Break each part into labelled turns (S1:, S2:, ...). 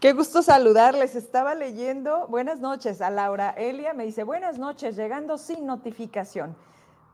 S1: Qué gusto saludarles. Estaba leyendo, buenas noches a Laura Elia, me dice, buenas noches, llegando sin notificación.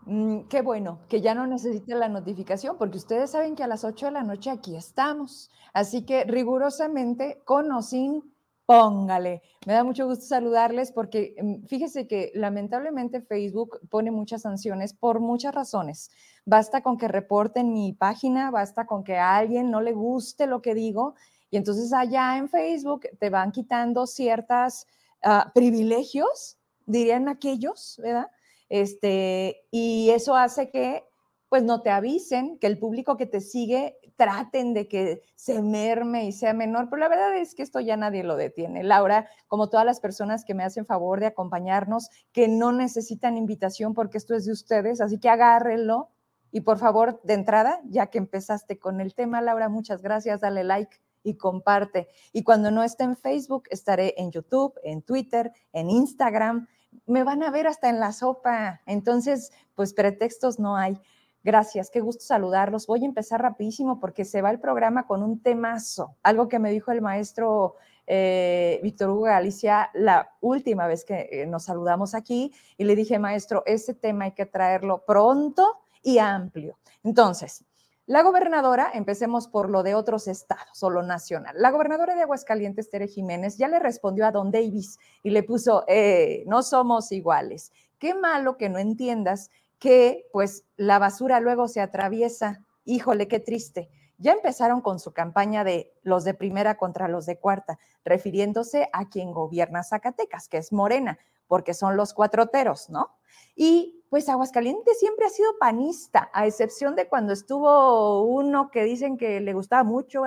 S1: Mm, qué bueno, que ya no necesite la notificación, porque ustedes saben que a las 8 de la noche aquí estamos. Así que rigurosamente, con o sin, póngale. Me da mucho gusto saludarles porque mm, fíjese que lamentablemente Facebook pone muchas sanciones por muchas razones. Basta con que reporten mi página, basta con que a alguien no le guste lo que digo y entonces allá en Facebook te van quitando ciertos ah, privilegios, dirían aquellos, ¿verdad? Este, y eso hace que pues no te avisen, que el público que te sigue traten de que se merme y sea menor, pero la verdad es que esto ya nadie lo detiene. Laura, como todas las personas que me hacen favor de acompañarnos, que no necesitan invitación porque esto es de ustedes, así que agárrenlo y por favor, de entrada, ya que empezaste con el tema, Laura, muchas gracias, dale like y comparte. Y cuando no esté en Facebook, estaré en YouTube, en Twitter, en Instagram. Me van a ver hasta en la sopa. Entonces, pues pretextos no hay. Gracias, qué gusto saludarlos. Voy a empezar rapidísimo porque se va el programa con un temazo, algo que me dijo el maestro eh, Víctor Hugo Galicia la última vez que eh, nos saludamos aquí y le dije, maestro, ese tema hay que traerlo pronto y amplio. Entonces, la gobernadora, empecemos por lo de otros estados o lo nacional. La gobernadora de Aguascalientes, Tere Jiménez, ya le respondió a Don Davis y le puso, eh, no somos iguales. Qué malo que no entiendas que pues la basura luego se atraviesa. Híjole, qué triste. Ya empezaron con su campaña de los de primera contra los de cuarta, refiriéndose a quien gobierna Zacatecas, que es Morena, porque son los cuatroteros, ¿no? Y pues Aguascalientes siempre ha sido panista, a excepción de cuando estuvo uno que dicen que le gustaba mucho.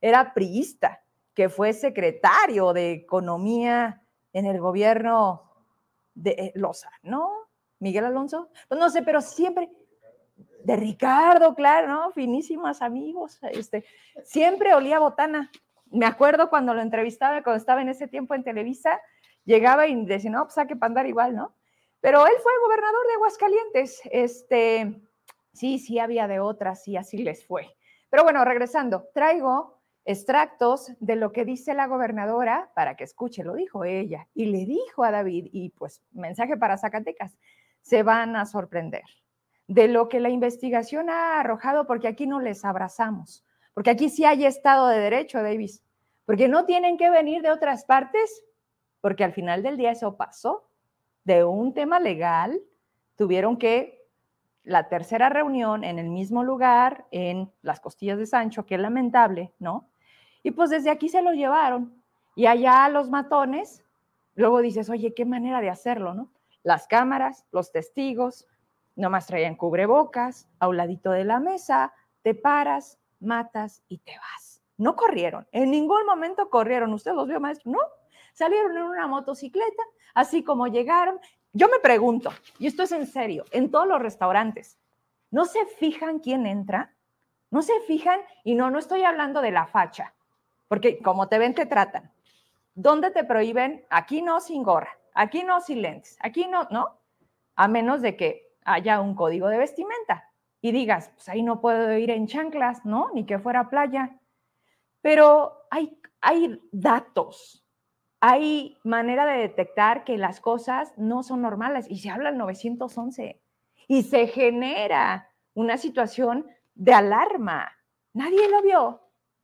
S1: Era priista, que fue secretario de Economía en el gobierno de Loza, ¿no? Miguel Alonso, pues no sé, pero siempre de Ricardo, claro, ¿no? Finísimos amigos, este, siempre olía botana. Me acuerdo cuando lo entrevistaba, cuando estaba en ese tiempo en Televisa, llegaba y decía, no, pues hay que pandar igual, ¿no? Pero él fue gobernador de Aguascalientes. Este, sí, sí había de otras y así les fue. Pero bueno, regresando, traigo extractos de lo que dice la gobernadora para que escuche, lo dijo ella y le dijo a David y pues mensaje para Zacatecas, se van a sorprender de lo que la investigación ha arrojado porque aquí no les abrazamos, porque aquí sí hay Estado de Derecho, Davis, porque no tienen que venir de otras partes, porque al final del día eso pasó de un tema legal, tuvieron que la tercera reunión en el mismo lugar, en las costillas de Sancho, que lamentable, ¿no? Y pues desde aquí se lo llevaron. Y allá los matones, luego dices, oye, qué manera de hacerlo, ¿no? Las cámaras, los testigos, nomás traían cubrebocas, a un ladito de la mesa, te paras, matas y te vas. No corrieron, en ningún momento corrieron. ¿Usted los vio, maestro? No, salieron en una motocicleta, así como llegaron. Yo me pregunto, y esto es en serio, en todos los restaurantes, ¿no se fijan quién entra? ¿No se fijan? Y no, no estoy hablando de la facha, porque como te ven, te tratan. ¿Dónde te prohíben? Aquí no sin gorra, aquí no sin lentes, aquí no, ¿no? A menos de que haya un código de vestimenta y digas, pues ahí no puedo ir en chanclas, ¿no? Ni que fuera playa. Pero hay, hay datos, hay manera de detectar que las cosas no son normales y se habla el 911 y se genera una situación de alarma. Nadie lo vio,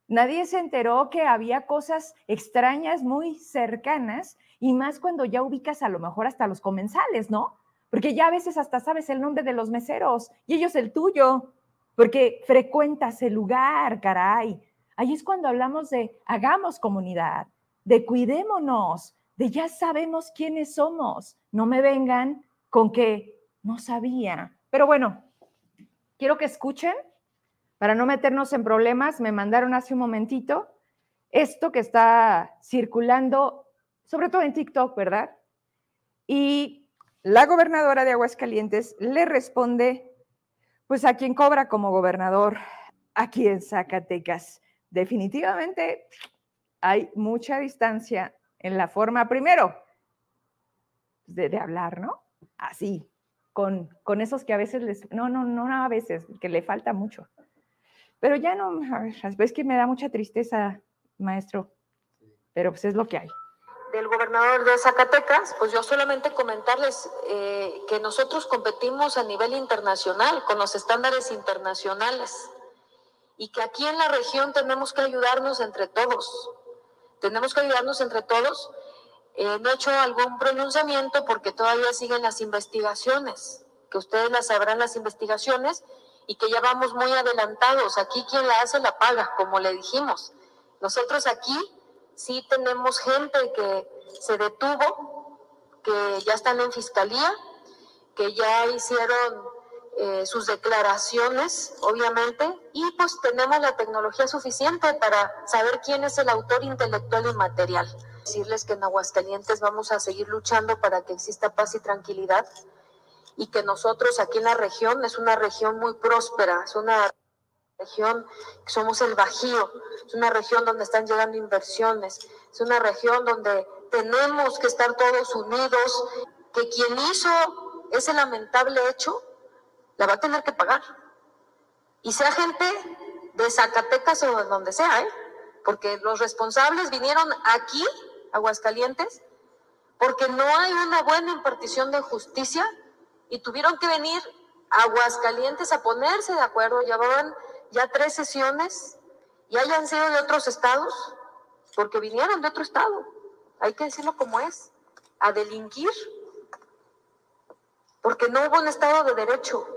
S1: nadie se enteró que había cosas extrañas muy cercanas y más cuando ya ubicas a lo mejor hasta los comensales, ¿no? Porque ya a veces hasta sabes el nombre de los meseros y ellos el tuyo, porque frecuentas el lugar, caray. Ahí es cuando hablamos de hagamos comunidad, de cuidémonos, de ya sabemos quiénes somos. No me vengan con que no sabía. Pero bueno, quiero que escuchen, para no meternos en problemas, me mandaron hace un momentito esto que está circulando, sobre todo en TikTok, ¿verdad? Y la gobernadora de Aguascalientes le responde, pues a quien cobra como gobernador aquí en Zacatecas. Definitivamente hay mucha distancia en la forma, primero, de, hablar, ¿no? Así, con, con, esos que a veces les, no, no, no a veces, que le falta mucho. Pero ya no, es que me da mucha tristeza, maestro. pero pues es lo que hay
S2: del gobernador de Zacatecas, pues yo solamente comentarles eh, que nosotros competimos a nivel internacional, con los estándares internacionales, y que aquí en la región tenemos que ayudarnos entre todos. Tenemos que ayudarnos entre todos. Eh, no he hecho algún pronunciamiento porque todavía siguen las investigaciones, que ustedes las sabrán las investigaciones y que ya vamos muy adelantados. Aquí quien la hace la paga, como le dijimos. Nosotros aquí sí tenemos gente que se detuvo, que ya están en fiscalía, que ya hicieron eh, sus declaraciones, obviamente, y pues tenemos la tecnología suficiente para saber quién es el autor intelectual y material. Decirles que en Aguascalientes vamos a seguir luchando para que exista paz y tranquilidad y que nosotros aquí en la región es una región muy próspera, es una región, somos el Bajío, es una región donde están llegando inversiones, es una región donde tenemos que estar todos unidos, que quien hizo ese lamentable hecho, la va a tener que pagar. Y sea gente de Zacatecas o de donde sea, ¿eh? porque los responsables vinieron aquí, Aguascalientes, porque no hay una buena impartición de justicia y tuvieron que venir a Aguascalientes a ponerse de acuerdo, llevaban ya tres sesiones y hayan sido de otros estados, porque vinieron de otro estado, hay que decirlo como es, a delinquir, porque no hubo un estado de derecho.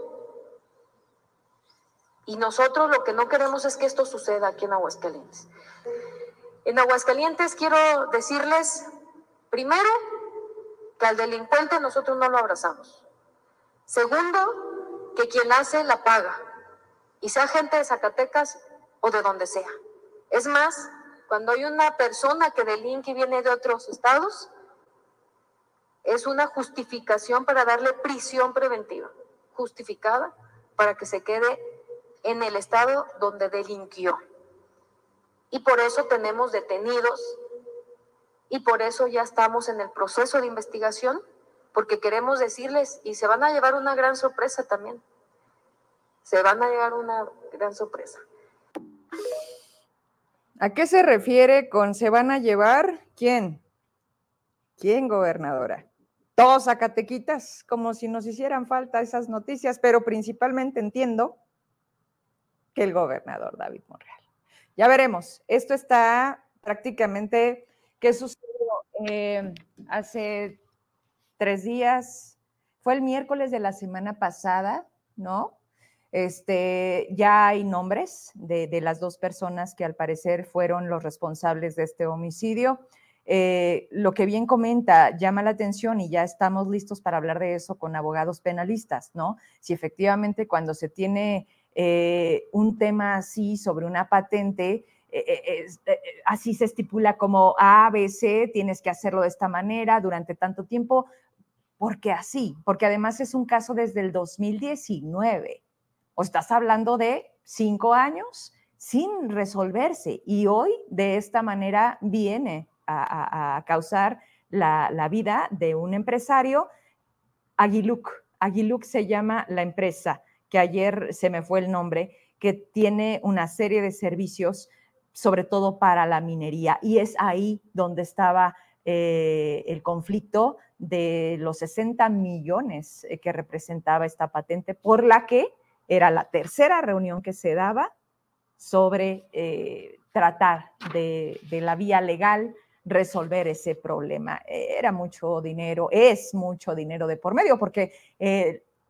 S2: Y nosotros lo que no queremos es que esto suceda aquí en Aguascalientes. En Aguascalientes quiero decirles, primero, que al delincuente nosotros no lo abrazamos. Segundo, que quien hace la paga y sea gente de Zacatecas o de donde sea. Es más, cuando hay una persona que delinque y viene de otros estados, es una justificación para darle prisión preventiva, justificada para que se quede en el estado donde delinquió. Y por eso tenemos detenidos y por eso ya estamos en el proceso de investigación, porque queremos decirles, y se van a llevar una gran sorpresa también, se van a llevar una gran sorpresa.
S1: ¿A qué se refiere con se van a llevar? ¿Quién? ¿Quién, gobernadora? Todos Zacatequitas, como si nos hicieran falta esas noticias, pero principalmente entiendo que el gobernador David Monreal. Ya veremos. Esto está prácticamente, ¿qué sucedió? Eh, hace tres días, fue el miércoles de la semana pasada, ¿no? Este, ya hay nombres de, las dos personas que al parecer fueron los responsables de este homicidio. Eh, lo que bien comenta llama la atención y ya estamos listos para hablar de eso con abogados penalistas, ¿no? Si efectivamente cuando se tiene eh, un tema así sobre una patente, eh, así se estipula como A, B, C, tienes que hacerlo de esta manera durante tanto tiempo, porque así, porque además es un caso desde el 2019 o estás hablando de cinco años sin resolverse y hoy de esta manera viene a, causar la, vida de un empresario. Aguiluc, Aguiluc se llama la empresa, que ayer se me fue el nombre, que tiene una serie de servicios, sobre todo para la minería. Y es ahí donde estaba eh, el conflicto de los 60 millones eh, que representaba esta patente, por la que era la tercera reunión que se daba sobre eh, tratar de, la vía legal resolver ese problema. Era mucho dinero, es mucho dinero de por medio, porque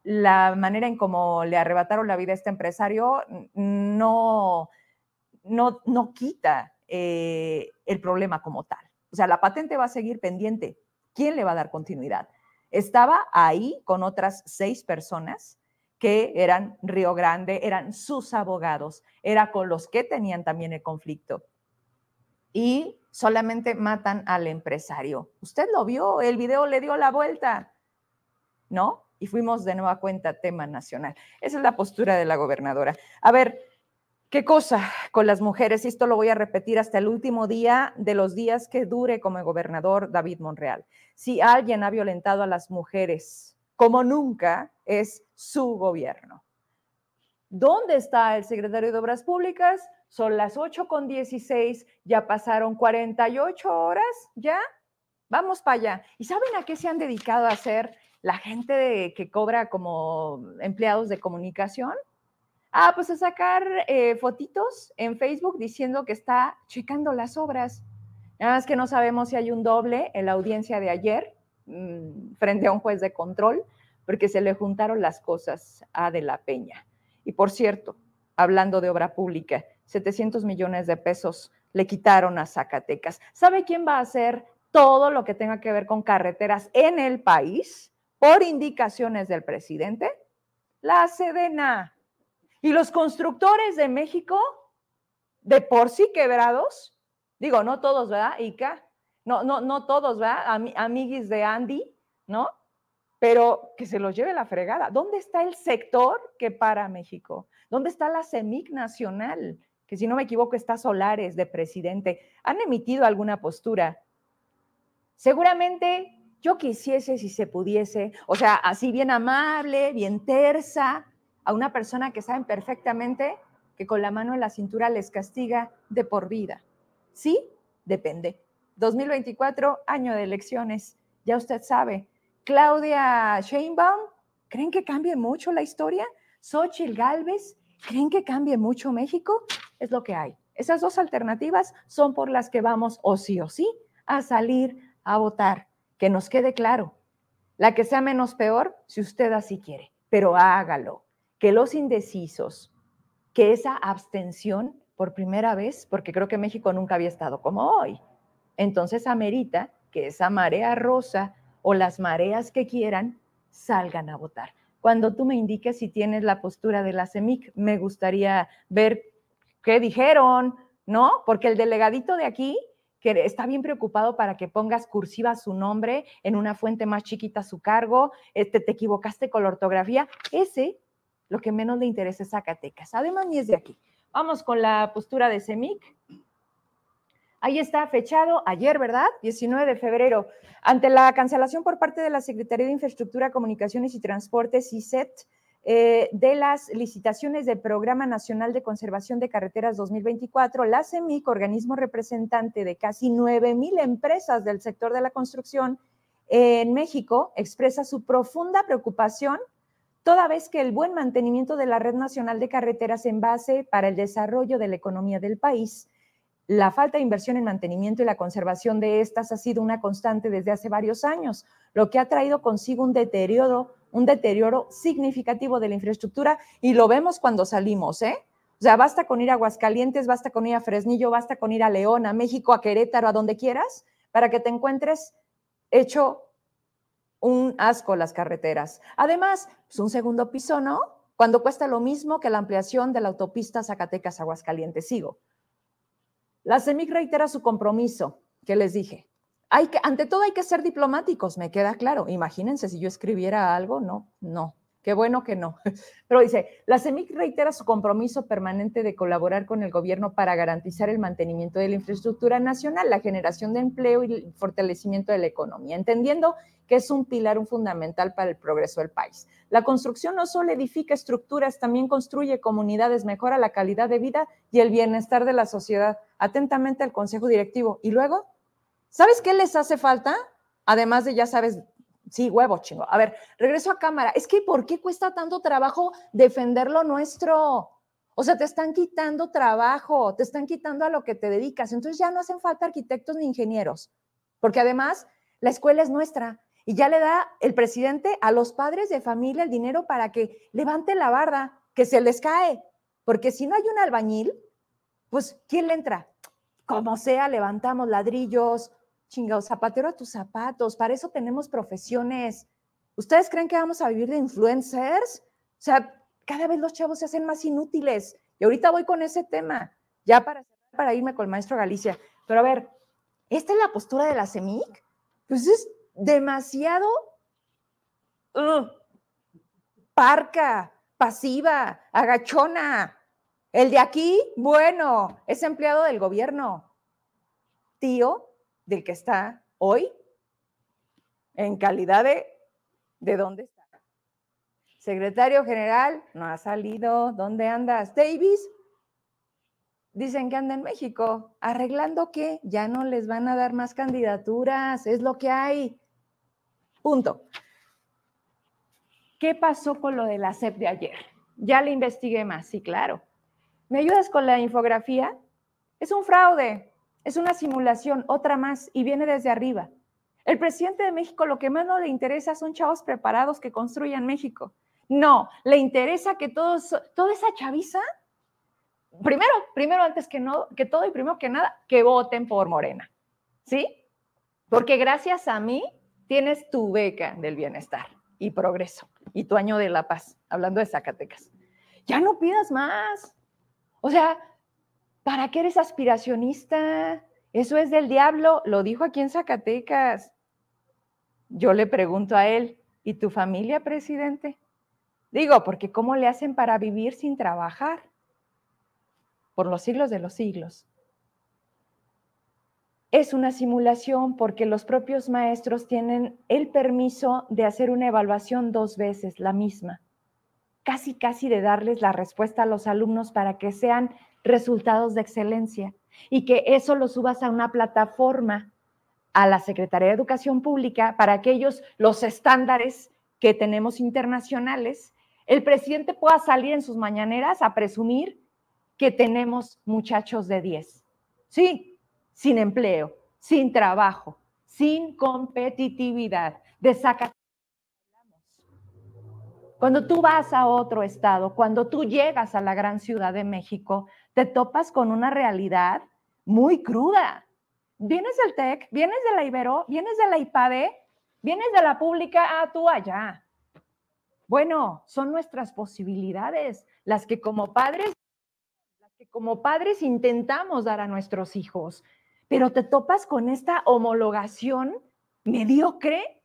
S1: la manera en cómo le arrebataron la vida a este empresario no, no, no quita eh, el problema como tal. O sea, la patente va a seguir pendiente. ¿Quién le va a dar continuidad? Estaba ahí con otras seis personas que eran Río Grande, eran sus abogados, era con los que tenían también el conflicto. Y solamente matan al empresario. Usted lo vio, el video le dio la vuelta, ¿no? Y fuimos de nueva cuenta tema nacional. Esa es la postura de la gobernadora. A ver, ¿qué cosa con las mujeres? Y esto lo voy a repetir hasta el último día de los días que dure como gobernador David Monreal. Si alguien ha violentado a las mujeres, como nunca es su gobierno. ¿Dónde está el secretario de Obras Públicas? son las 8 con 16, ya pasaron 48 horas, ya, vamos para allá. ¿Y saben a qué se han dedicado a hacer la gente que cobra como empleados de comunicación? Ah, pues a sacar eh, fotitos en Facebook diciendo que está checando las obras. Nada más que no sabemos si hay un doble en la audiencia de ayer mm, frente a un juez de control, porque se le juntaron las cosas a De la Peña. Y por cierto, hablando de obra pública, 700 millones de pesos le quitaron a Zacatecas. ¿Sabe quién va a hacer todo lo que tenga que ver con carreteras en el país por indicaciones del presidente? La Sedena. Y los constructores de México, de por sí quebrados, digo, no todos, ¿verdad, Ica? No, no, no todos, ¿verdad? amiguis de Andy, ¿no? Pero que se los lleve la fregada. ¿Dónde está el sector que para México? ¿Dónde está la CEMIC nacional? Que si no me equivoco está Solares de presidente. ¿Han emitido alguna postura? Seguramente yo quisiese si se pudiese, o sea, así bien amable, bien tersa, a una persona que saben perfectamente que con la mano en la cintura les castiga de por vida. ¿Sí? Depende. 2024, año de elecciones, ya usted sabe. Claudia Sheinbaum, ¿creen que cambie mucho la historia? Xochitl Galvez, ¿Creen que cambie mucho México? Es lo que hay. Esas dos alternativas son por las que vamos o sí o sí a salir a votar. Que nos quede claro. La que sea menos peor, si usted así quiere, pero hágalo. Que los indecisos, que esa abstención por primera vez, porque creo que México nunca había estado como hoy. Entonces amerita que esa marea rosa o las mareas que quieran salgan a votar cuando tú me indiques si tienes la postura de la CEMIC. Me gustaría ver qué dijeron, ¿no? Porque el delegadito de aquí, que está bien preocupado para que pongas cursiva su nombre en una fuente más chiquita su cargo, este, te equivocaste con la ortografía, ese lo que menos le interesa es Zacatecas. Además, ni es de aquí. Vamos con la postura de CEMIC. Ahí está fechado ayer, ¿verdad? 19 de febrero. Ante la cancelación por parte de la Secretaría de Infraestructura, Comunicaciones y Transportes, CICET, eh, de las licitaciones del Programa Nacional de Conservación de Carreteras 2024, la CEMIC, organismo representante de casi 9 mil empresas del sector de la construcción en México, expresa su profunda preocupación toda vez que el buen mantenimiento de la Red Nacional de Carreteras en base para el desarrollo de la economía del país la falta de inversión en mantenimiento y la conservación de estas ha sido una constante desde hace varios años, lo que ha traído consigo un deterioro, un deterioro significativo de la infraestructura y lo vemos cuando salimos, ¿eh? O sea, basta con ir a Aguascalientes, basta con ir a Fresnillo, basta con ir a León, a México, a Querétaro, a donde quieras, para que te encuentres hecho un asco las carreteras. Además, es pues, un segundo piso, ¿no? Cuando cuesta lo mismo que la ampliación de la autopista Zacatecas-Aguascalientes. Sigo. La CEMIC reitera su compromiso, que les dije. Hay que, ante todo hay que ser diplomáticos, me queda claro. Imagínense si yo escribiera algo, no, no. Qué bueno que no. Pero dice, la CEMIC reitera su compromiso permanente de colaborar con el gobierno para garantizar el mantenimiento de la infraestructura nacional, la generación de empleo y el fortalecimiento de la economía, entendiendo que es un pilar un fundamental para el progreso del país. La construcción no solo edifica estructuras, también construye comunidades, mejora la calidad de vida y el bienestar de la sociedad. Atentamente al Consejo Directivo. Y luego, ¿sabes qué les hace falta? Además de, ya sabes, sí, huevo, chingo. A ver, regreso a cámara. Es que, ¿por qué cuesta tanto trabajo defender lo nuestro? O sea, te están quitando trabajo, te están quitando a lo que te dedicas. Entonces ya no hacen falta arquitectos ni ingenieros, porque además la escuela es nuestra y ya le da el presidente a los padres de familia el dinero para que levante la barda, que se les cae. Porque si no hay un albañil, pues ¿quién le entra? Como sea, levantamos ladrillos, chingado, zapatero a tus zapatos, para eso tenemos profesiones. ¿Ustedes creen que vamos a vivir de influencers? O sea, cada vez los chavos se hacen más inútiles. Y ahorita voy con ese tema, ya para, para irme con el maestro Galicia. Pero a ver, ¿esta es la postura de la CEMIC? Pues es demasiado uh, parca, pasiva, agachona. El de aquí, bueno, es empleado del gobierno, tío del que está hoy, en calidad de, ¿de dónde está? Secretario general, no ha salido, ¿dónde andas? Davis, dicen que anda en México. ¿Arreglando qué? Ya no les van a dar más candidaturas, es lo que hay. Punto. ¿Qué pasó con lo de la CEP de ayer? Ya le investigué más, sí, claro. ¿Me ayudas con la infografía? Es un fraude, es una simulación, otra más, y viene desde arriba. El presidente de México lo que más no le interesa son chavos preparados que construyan México. No, le interesa que todos, toda esa chaviza, primero, primero antes que, no, que todo y primero que nada, que voten por Morena. ¿Sí? Porque gracias a mí tienes tu beca del bienestar y progreso y tu año de la paz, hablando de Zacatecas. Ya no pidas más. O sea, ¿para qué eres aspiracionista? Eso es del diablo, lo dijo aquí en Zacatecas. Yo le pregunto a él, ¿y tu familia, presidente? Digo, porque ¿cómo le hacen para vivir sin trabajar? Por los siglos de los siglos. Es una simulación porque los propios maestros tienen el permiso de hacer una evaluación dos veces, la misma. Casi, casi de darles la respuesta a los alumnos para que sean resultados de excelencia y que eso lo subas a una plataforma a la Secretaría de Educación Pública para que ellos, los estándares que tenemos internacionales, el presidente pueda salir en sus mañaneras a presumir que tenemos muchachos de 10. Sí, sin empleo, sin trabajo, sin competitividad, de saca. Cuando tú vas a otro estado, cuando tú llegas a la gran ciudad de México, te topas con una realidad muy cruda. Vienes del TEC, vienes de la Ibero, vienes de la IPADE, vienes de la pública, a ah, tú allá. Bueno, son nuestras posibilidades, las que como padres, las que como padres intentamos dar a nuestros hijos, pero te topas con esta homologación mediocre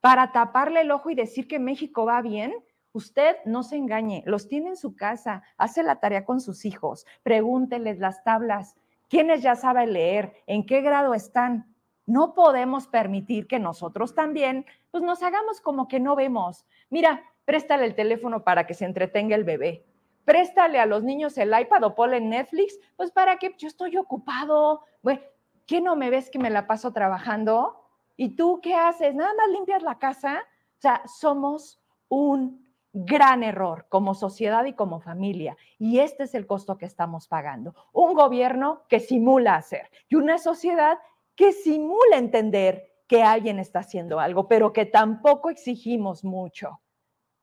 S1: para taparle el ojo y decir que México va bien. Usted no se engañe, los tiene en su casa, hace la tarea con sus hijos, pregúnteles las tablas, quiénes ya saben leer, en qué grado están. No podemos permitir que nosotros también, pues nos hagamos como que no vemos. Mira, préstale el teléfono para que se entretenga el bebé, préstale a los niños el iPad o ponle Netflix, pues para que yo estoy ocupado. Bueno, ¿qué no me ves que me la paso trabajando? ¿Y tú qué haces? Nada más limpias la casa. O sea, somos un gran error como sociedad y como familia. Y este es el costo que estamos pagando. Un gobierno que simula hacer y una sociedad que simula entender que alguien está haciendo algo, pero que tampoco exigimos mucho.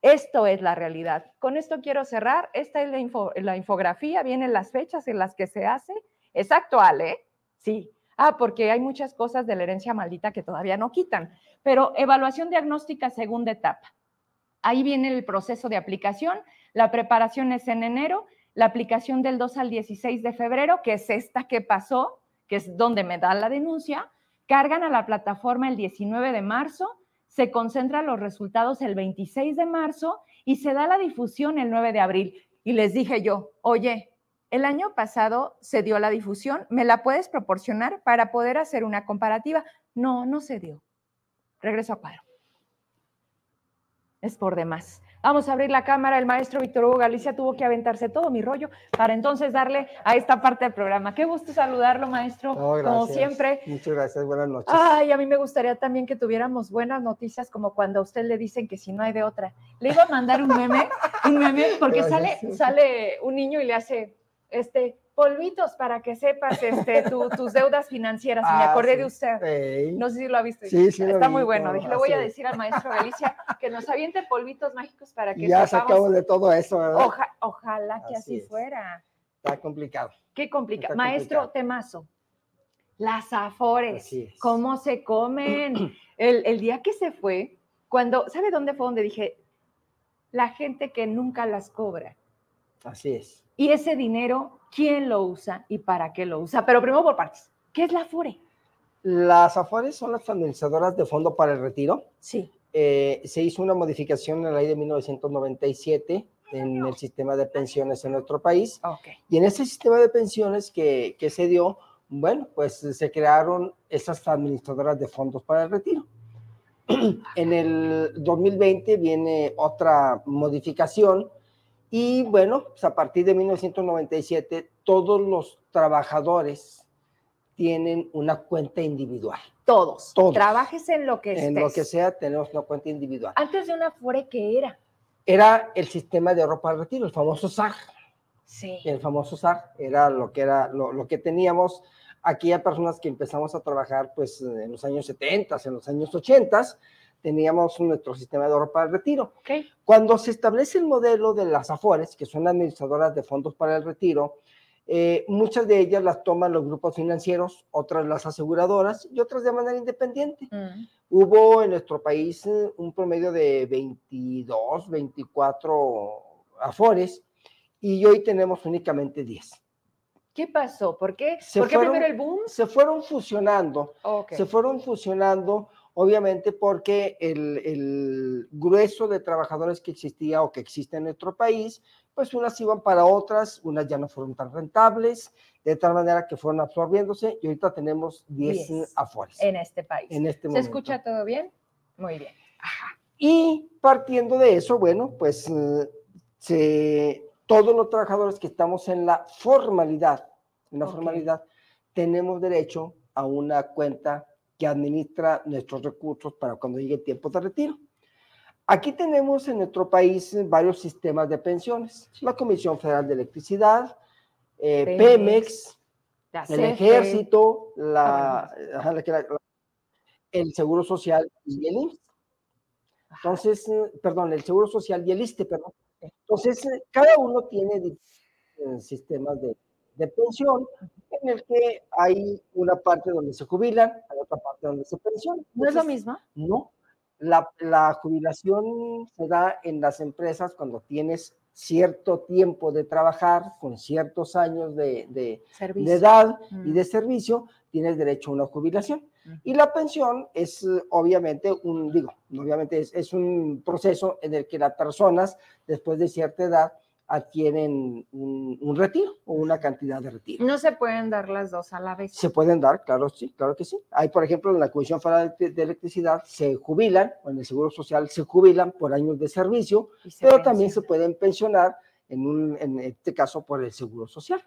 S1: Esto es la realidad. Con esto quiero cerrar. Esta es la, infografía, vienen las fechas en las que se hace. Es actual, ¿eh? Sí. Ah, porque hay muchas cosas de la herencia maldita que todavía no quitan. Pero evaluación diagnóstica segunda etapa. Ahí viene el proceso de aplicación. La preparación es en enero, la aplicación del 2 al 16 de febrero, que es esta que pasó, que es donde me dan la denuncia. Cargan a la plataforma el 19 de marzo se concentran los resultados el 26 de marzo y se da la difusión el 9 de abril. Y les dije yo, oye, el año pasado se dio la difusión, ¿me la puedes proporcionar para poder hacer una comparativa? No, no se dio. Regreso a cuadro. Es por demás. Vamos a abrir la cámara. El maestro Víctor Hugo Galicia tuvo que aventarse todo mi rollo para entonces darle a esta parte del programa. Qué gusto saludarlo, maestro. como siempre.
S3: Muchas gracias. Buenas noches.
S1: Ay, a mí me gustaría también que tuviéramos buenas noticias, como cuando a usted le dicen que si no hay de otra. Le iba a mandar un meme, un meme, porque sale, sale un niño y le hace este polvitos para que sepas este, tus deudas financieras. me ah, acordé de usted. No sé si lo ha visto.
S3: Sí, sí.
S1: Está muy bueno. Dije, le voy a decir al maestro Galicia que nos aviente polvitos mágicos para que
S3: Ya sacamos de todo eso, ¿verdad?
S1: ojalá que así, fuera.
S3: Está complicado.
S1: Qué complicado. Maestro Temazo, las afores, ¿cómo se comen? El, el día que se fue, cuando, ¿sabe dónde fue donde dije? La gente que nunca las cobra.
S3: Así es.
S1: Y ese dinero quién lo usa y para qué lo usa. Pero primero por partes. ¿Qué es la AFORE?
S3: Las AFORES son las administradoras de fondo para el retiro.
S1: Sí.
S3: Eh, se hizo una modificación en la ley de 1997 en el sistema de pensiones en nuestro país.
S1: Okay.
S3: Y en ese sistema de pensiones que, que se dio, bueno, pues se crearon esas administradoras de fondos para el retiro. En el 2020 viene otra modificación Y bueno, pues a partir de 1997, todos los trabajadores tienen una cuenta individual.
S1: Todos. Todos. Trabajes en lo que
S3: En lo que sea, tenemos una cuenta individual.
S1: Antes de una FORE, ¿qué era?
S3: Era el sistema de ropa al retiro, el famoso SAR.
S1: Sí.
S3: El famoso SAR era lo que era lo, lo que teníamos aquí a personas que empezamos a trabajar pues en los años 70, en los años 80, teníamos nuestro sistema de ahorro para el retiro. Cuando se establece el modelo de las AFORES, que son administradoras de fondos para el retiro, eh, muchas de ellas las toman los grupos financieros, otras las aseguradoras y otras de manera independiente. Mm. Hubo en nuestro país eh, un promedio de 22, 24 AFORES y hoy tenemos únicamente 10.
S1: ¿Qué pasó? ¿Por qué? ¿Por qué primero el boom?
S3: Se fueron fusionando. Se fueron fusionando obviamente porque el, grueso de trabajadores que existía o que existe en nuestro país, pues unas iban para otras, unas ya no fueron tan rentables, de tal manera que fueron absorbiéndose y ahorita tenemos 10 afuera.
S1: En este país.
S3: En este
S1: ¿Se escucha todo bien? Muy bien.
S3: Y partiendo de eso, bueno, pues eh, todos los trabajadores que estamos en la formalidad, en la formalidad, tenemos derecho a una cuenta que administra nuestros recursos para cuando llegue el tiempo de retiro. Aquí tenemos en nuestro país varios sistemas de pensiones. La Comisión Federal de Electricidad, eh, Pemex, el Ejército, ah, el Seguro Social y el IMSS. Entonces, perdón, el Seguro Social y el ISTE, perdón. Entonces, cada uno tiene sistemas de, de pensión en el que hay una parte donde se jubilan, hay otra parte donde se pensionan.
S1: ¿No es lo mismo?
S3: No. La, la, jubilación se da en las empresas cuando tienes cierto tiempo de trabajar, con ciertos años de, de, de edad y de servicio, tienes derecho a una jubilación. Y la pensión es obviamente un, digo, obviamente es, es un proceso en el que las personas, después de cierta edad, adquieren un, retiro o una cantidad de retiro.
S1: No se pueden dar las dos a la vez.
S3: Se pueden dar, claro, sí, claro que sí. Hay, por ejemplo, en la Comisión Federal de Electricidad se jubilan, o en el Seguro Social se jubilan por años de servicio, pero también se pueden pensionar, en, un, en este caso, por el Seguro Social.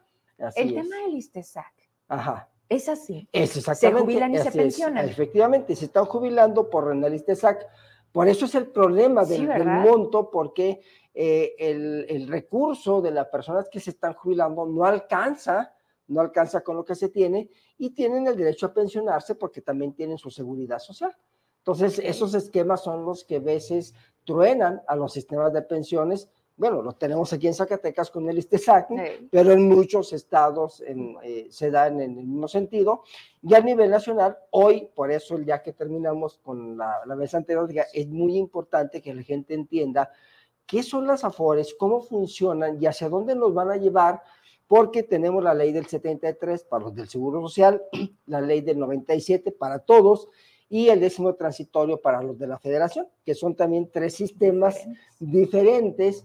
S1: el tema del ISTESAC.
S3: Ajá.
S1: Es así.
S3: Es exactamente.
S1: Se jubilan y se pensionan.
S3: efectivamente, se están jubilando por el ISTESAC. Por eso es el problema del, del monto, porque eh, el, recurso de las personas que se están jubilando no alcanza, no alcanza con lo que se tiene y tienen el derecho a pensionarse porque también tienen su seguridad social. Entonces, esos esquemas son los que a veces truenan a los sistemas de pensiones. Bueno, lo tenemos aquí en Zacatecas con el ISTESAC, pero en muchos estados eh, se da en el mismo sentido. Y a nivel nacional, hoy, por eso el día que terminamos con la, la vez anterior, es muy importante que la gente entienda qué son las AFORES, cómo funcionan y hacia dónde nos van a llevar, porque tenemos la ley del 73 para los del Seguro Social, la ley del 97 para todos y el décimo transitorio para los de la Federación, que son también tres sistemas diferentes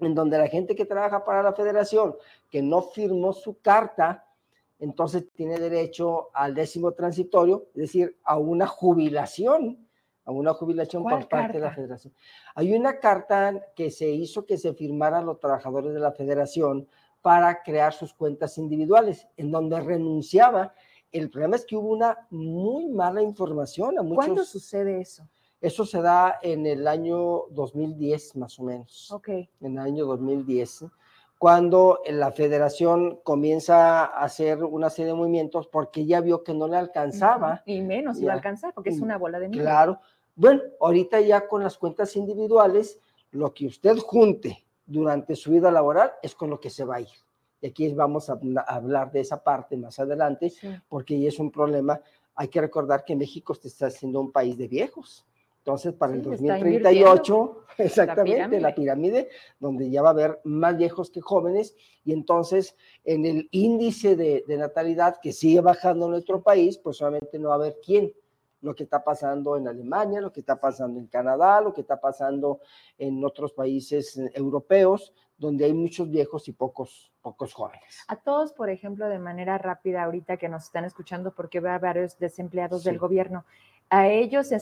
S3: en donde la gente que trabaja para la Federación, que no firmó su carta, entonces tiene derecho al décimo transitorio, es decir, a una jubilación a una jubilación por parte de la federación. Hay una carta que se hizo que se firmaran los trabajadores de la federación para crear sus cuentas individuales, en donde renunciaba. El problema es que hubo una muy mala información. A muchos,
S1: ¿Cuándo sucede eso?
S3: Eso se da en el año 2010, más o menos.
S1: Ok.
S3: En el año 2010, cuando la federación comienza a hacer una serie de movimientos porque ya vio que no le alcanzaba.
S1: Y menos iba a alcanzar, porque es una bola de nieve.
S3: Claro, bueno, ahorita ya con las cuentas individuales, lo que usted junte durante su vida laboral es con lo que se va a ir. Y aquí vamos a, hablar de esa parte más adelante, porque ya es un problema. Hay que recordar que México está siendo un país de viejos. Entonces, para el 2038, exactamente, la pirámide. donde ya va a haber más viejos que jóvenes, y entonces en el índice de, de natalidad que sigue bajando en nuestro país, pues solamente no va a haber quién lo que está pasando en Alemania, lo que está pasando en Canadá, lo que está pasando en otros países eh, europeos, donde hay muchos viejos y pocos, pocos jóvenes.
S1: A todos, por ejemplo, de manera rápida, ahorita que nos están escuchando, porque veo a varios desempleados del gobierno, a ellos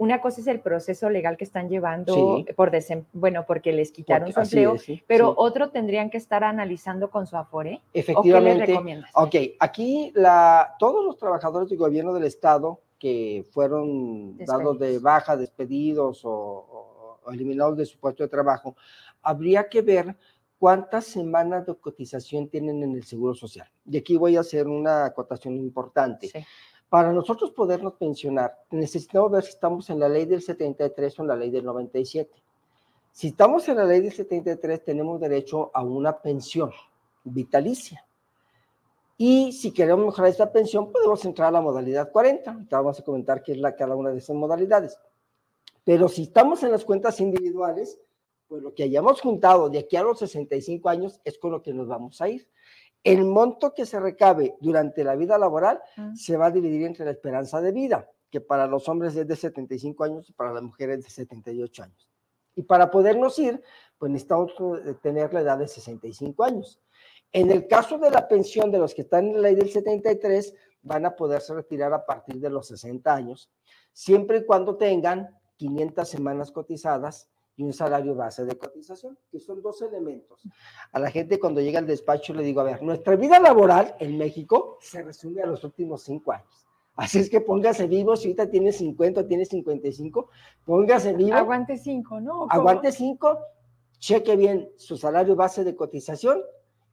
S1: una cosa es el proceso legal que están llevando por bueno, porque les quitaron su empleo, pero otro tendrían que estar analizando con su Afore.
S3: Efectivamente. ¿o qué Ok, aquí la, todos los trabajadores del gobierno del estado que fueron dados de baja, despedidos o, o eliminados de su puesto de trabajo, habría que ver cuántas semanas de cotización tienen en el Seguro Social. Y aquí voy a hacer una acotación importante. Sí para nosotros podernos pensionar, necesitamos ver si estamos en la ley del 73 o en la ley del 97. Si estamos en la ley del 73, tenemos derecho a una pensión vitalicia. Y si queremos mejorar esta pensión, podemos entrar a la modalidad 40. Ahorita vamos a comentar qué es la, cada una de esas modalidades. Pero si estamos en las cuentas individuales, pues lo que hayamos juntado de aquí a los 65 años es con lo que nos vamos a ir. El monto que se recabe durante la vida laboral se va a dividir entre la esperanza de vida, que para los hombres es de 75 años y para las mujeres de 78 años. Y para podernos ir, pues necesitamos eh, tener la edad de 65 años. En el caso de la pensión de los que están en la ley del 73, van a poderse retirar a partir de los 60 años, siempre y cuando tengan 500 semanas cotizadas y un salario base de cotización, que son dos elementos. A la gente cuando llega al despacho le digo, a ver, nuestra vida laboral en México se resume a los últimos cinco años. Así es que póngase vivo, si ahorita tiene 50, tiene 55, póngase vivo.
S1: Aguante cinco, ¿no?
S3: Aguante cinco, cheque bien su salario base de cotización.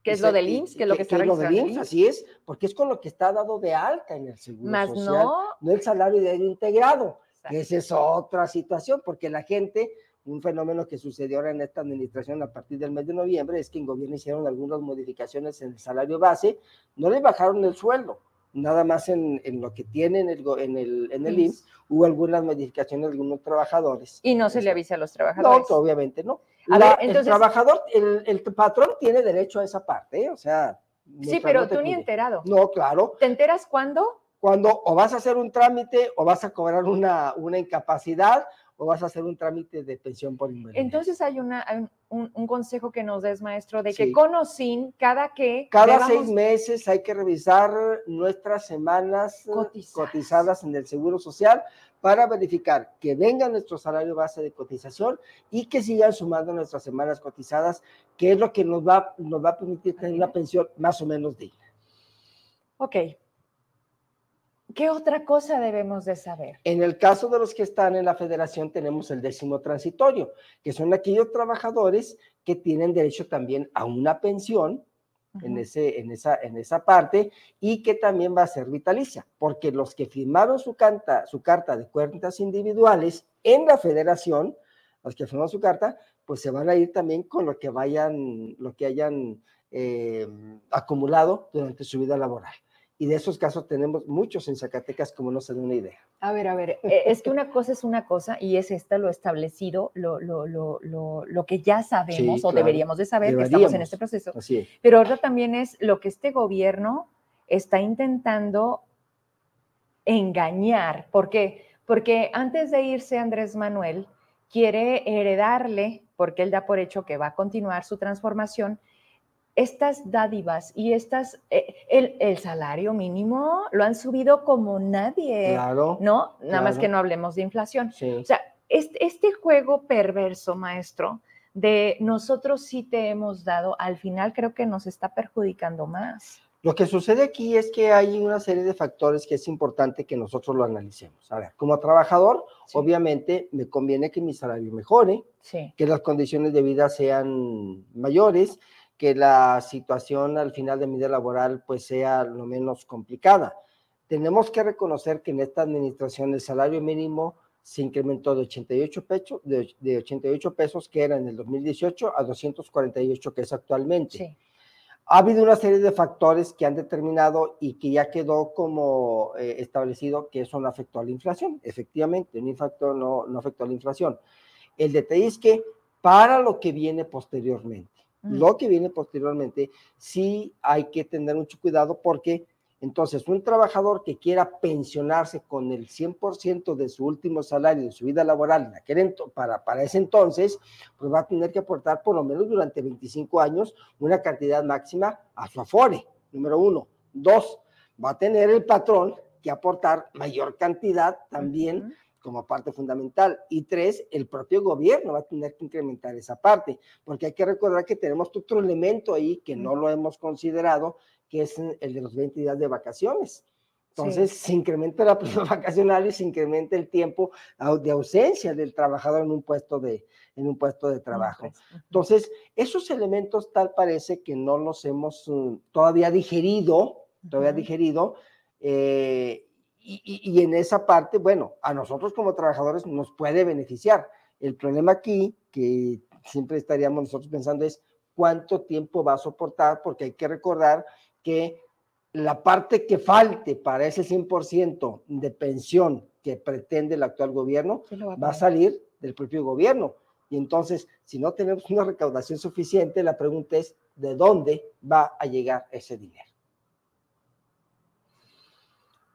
S1: ¿Qué es lo del IMSS?
S3: ¿Qué es lo que, está es lo del IMSS? Así es, porque es con lo que está dado de alta en el seguro
S1: Más
S3: social,
S1: no.
S3: No el salario de integrado. Esa es otra situación, porque la gente un fenómeno que sucedió ahora en esta administración a partir del mes de noviembre es que en gobierno hicieron algunas modificaciones en el salario base, no le bajaron el sueldo, nada más en, lo que tienen en el, en el, en el IMSS, hubo algunas modificaciones de algunos trabajadores.
S1: Y no se le avisa a los trabajadores.
S3: No, obviamente no. El trabajador, el, el, patrón tiene derecho a esa parte, ¿eh? o sea.
S1: Sí, pero tú ni enterado.
S3: No, claro.
S1: ¿Te enteras cuándo?
S3: Cuando o vas a hacer un trámite o vas a cobrar una, una incapacidad o vas a hacer un trámite de pensión por invalidez.
S1: Entonces hay, una, un, consejo que nos des, maestro, de que con o sin, cada que...
S3: Cada seis meses hay que revisar nuestras semanas cotizadas. en el Seguro Social para verificar que venga nuestro salario base de cotización y que sigan sumando nuestras semanas cotizadas, que es lo que nos va, nos va a permitir tener una pensión más o menos digna.
S1: Ok, ¿Qué otra cosa debemos de saber?
S3: En el caso de los que están en la federación tenemos el décimo transitorio, que son aquellos trabajadores que tienen derecho también a una pensión en, ese, en, esa, en esa parte y que también va a ser vitalicia, porque los que firmaron su, carta, su carta de cuentas individuales en la federación, los que firmaron su carta, pues se van a ir también con lo que vayan, lo que hayan eh, acumulado durante su vida laboral y de esos casos tenemos muchos en Zacatecas, como no se da una idea.
S1: A ver, a ver, eh, es que una cosa es una cosa y es esta lo establecido, lo, lo, lo, lo, que ya sabemos o deberíamos de saber que estamos en este proceso.
S3: Así es.
S1: Pero ahora también es lo que este gobierno está intentando engañar. ¿Por qué? Porque antes de irse Andrés Manuel, quiere heredarle, porque él da por hecho que va a continuar su transformación, estas dádivas y estas, eh, el, salario mínimo lo han subido como nadie.
S3: Claro.
S1: ¿No? Nada más que no hablemos de inflación. O sea, este, este, juego perverso, maestro, de nosotros sí te hemos dado, al final creo que nos está perjudicando más.
S3: Lo que sucede aquí es que hay una serie de factores que es importante que nosotros lo analicemos. A ver, como trabajador, obviamente me conviene que mi salario mejore, que las condiciones de vida sean mayores, que la situación al final de mi vida laboral pues sea lo menos complicada. Tenemos que reconocer que en esta administración el salario mínimo se incrementó de 88, pesos, de, 88 pesos que era en el 2018 a 248 que es actualmente. Ha habido una serie de factores que han determinado y que ya quedó como eh, establecido que eso no afectó a la inflación. Efectivamente, un impacto no, no afectó a la inflación. El detalle es que para lo que viene posteriormente, lo que viene posteriormente, sí hay que tener mucho cuidado porque entonces un trabajador que quiera pensionarse con el 100% de su último salario de su vida laboral para, para ese entonces, pues va a tener que aportar por lo menos durante 25 años una cantidad máxima a su afore, número uno. Dos, va a tener el patrón que aportar mayor cantidad también como parte fundamental. Y tres, el propio gobierno va a tener que incrementar esa parte, porque hay que recordar que tenemos otro elemento ahí que no lo hemos considerado, que es el de los 20 días de vacaciones. Entonces, se incrementa la prima vacacional y se incrementa el tiempo de ausencia del trabajador en un puesto de, en un puesto de trabajo. Entonces, esos elementos tal parece que no los hemos mm, todavía digerido, todavía digerido, eh, y, y, en esa parte, bueno, a nosotros como trabajadores nos puede beneficiar. El problema aquí, que siempre estaríamos nosotros pensando, es cuánto tiempo va a soportar, porque hay que recordar que la parte que falte para ese 100% de pensión que pretende el actual gobierno va, a salir del propio gobierno. Y entonces, si no tenemos una recaudación suficiente, la pregunta es, ¿de dónde va a llegar ese dinero?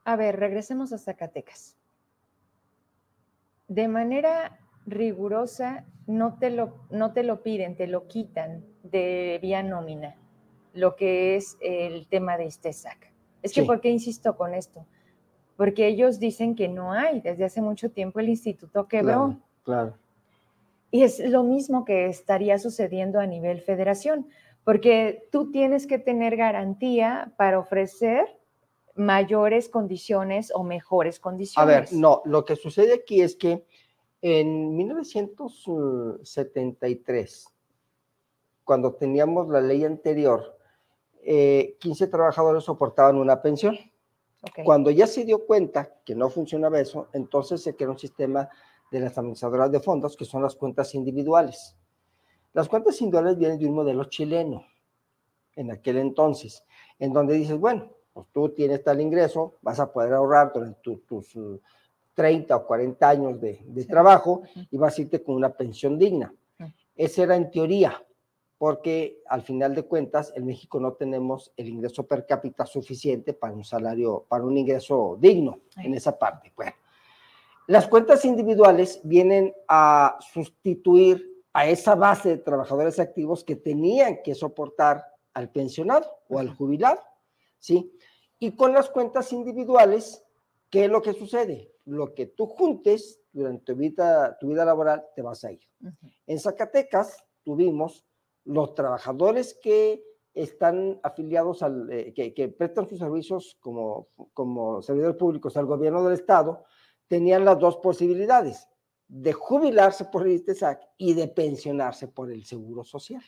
S1: A ver, regresemos a Zacatecas. De manera rigurosa, no te lo, no te lo piden, te lo quitan de vía nómina lo que es el tema de este SAC. Es que, ¿por qué insisto con esto? Porque ellos dicen que no hay, desde hace mucho tiempo el instituto quebró.
S3: Claro,
S1: Y es lo mismo que estaría sucediendo a nivel federación, porque tú tienes que tener garantía para ofrecer mayores condiciones o mejores condiciones.
S3: A ver, no, lo que sucede aquí es que en 1973, cuando teníamos la ley anterior, 15 eh, trabajadores soportaban una pensión. Cuando ya se dio cuenta que no funcionaba eso, entonces se creó un sistema de las administradoras de fondos, que son las cuentas individuales. Las cuentas individuales vienen de un modelo chileno, en aquel entonces, en donde dices, bueno, pues tú tienes tal ingreso, vas a poder ahorrar durante tus 30 o 40 años de, trabajo y vas a irte con una pensión digna. Esa era en teoría porque al final de cuentas en México no tenemos el ingreso per cápita suficiente para un salario, para un ingreso digno en esa parte. Bueno, las cuentas individuales vienen a sustituir a esa base de trabajadores activos que tenían que soportar al pensionado o al jubilado, ¿sí? Y con las cuentas individuales, ¿qué es lo que sucede? Lo que tú juntes durante tu vida, tu vida laboral te vas a ir. En Zacatecas tuvimos los trabajadores que están afiliados al, eh, que, prestan sus servicios como, como servidores públicos al gobierno del Estado, tenían las dos posibilidades, de jubilarse por el ISTESAC y de pensionarse por el Seguro Social.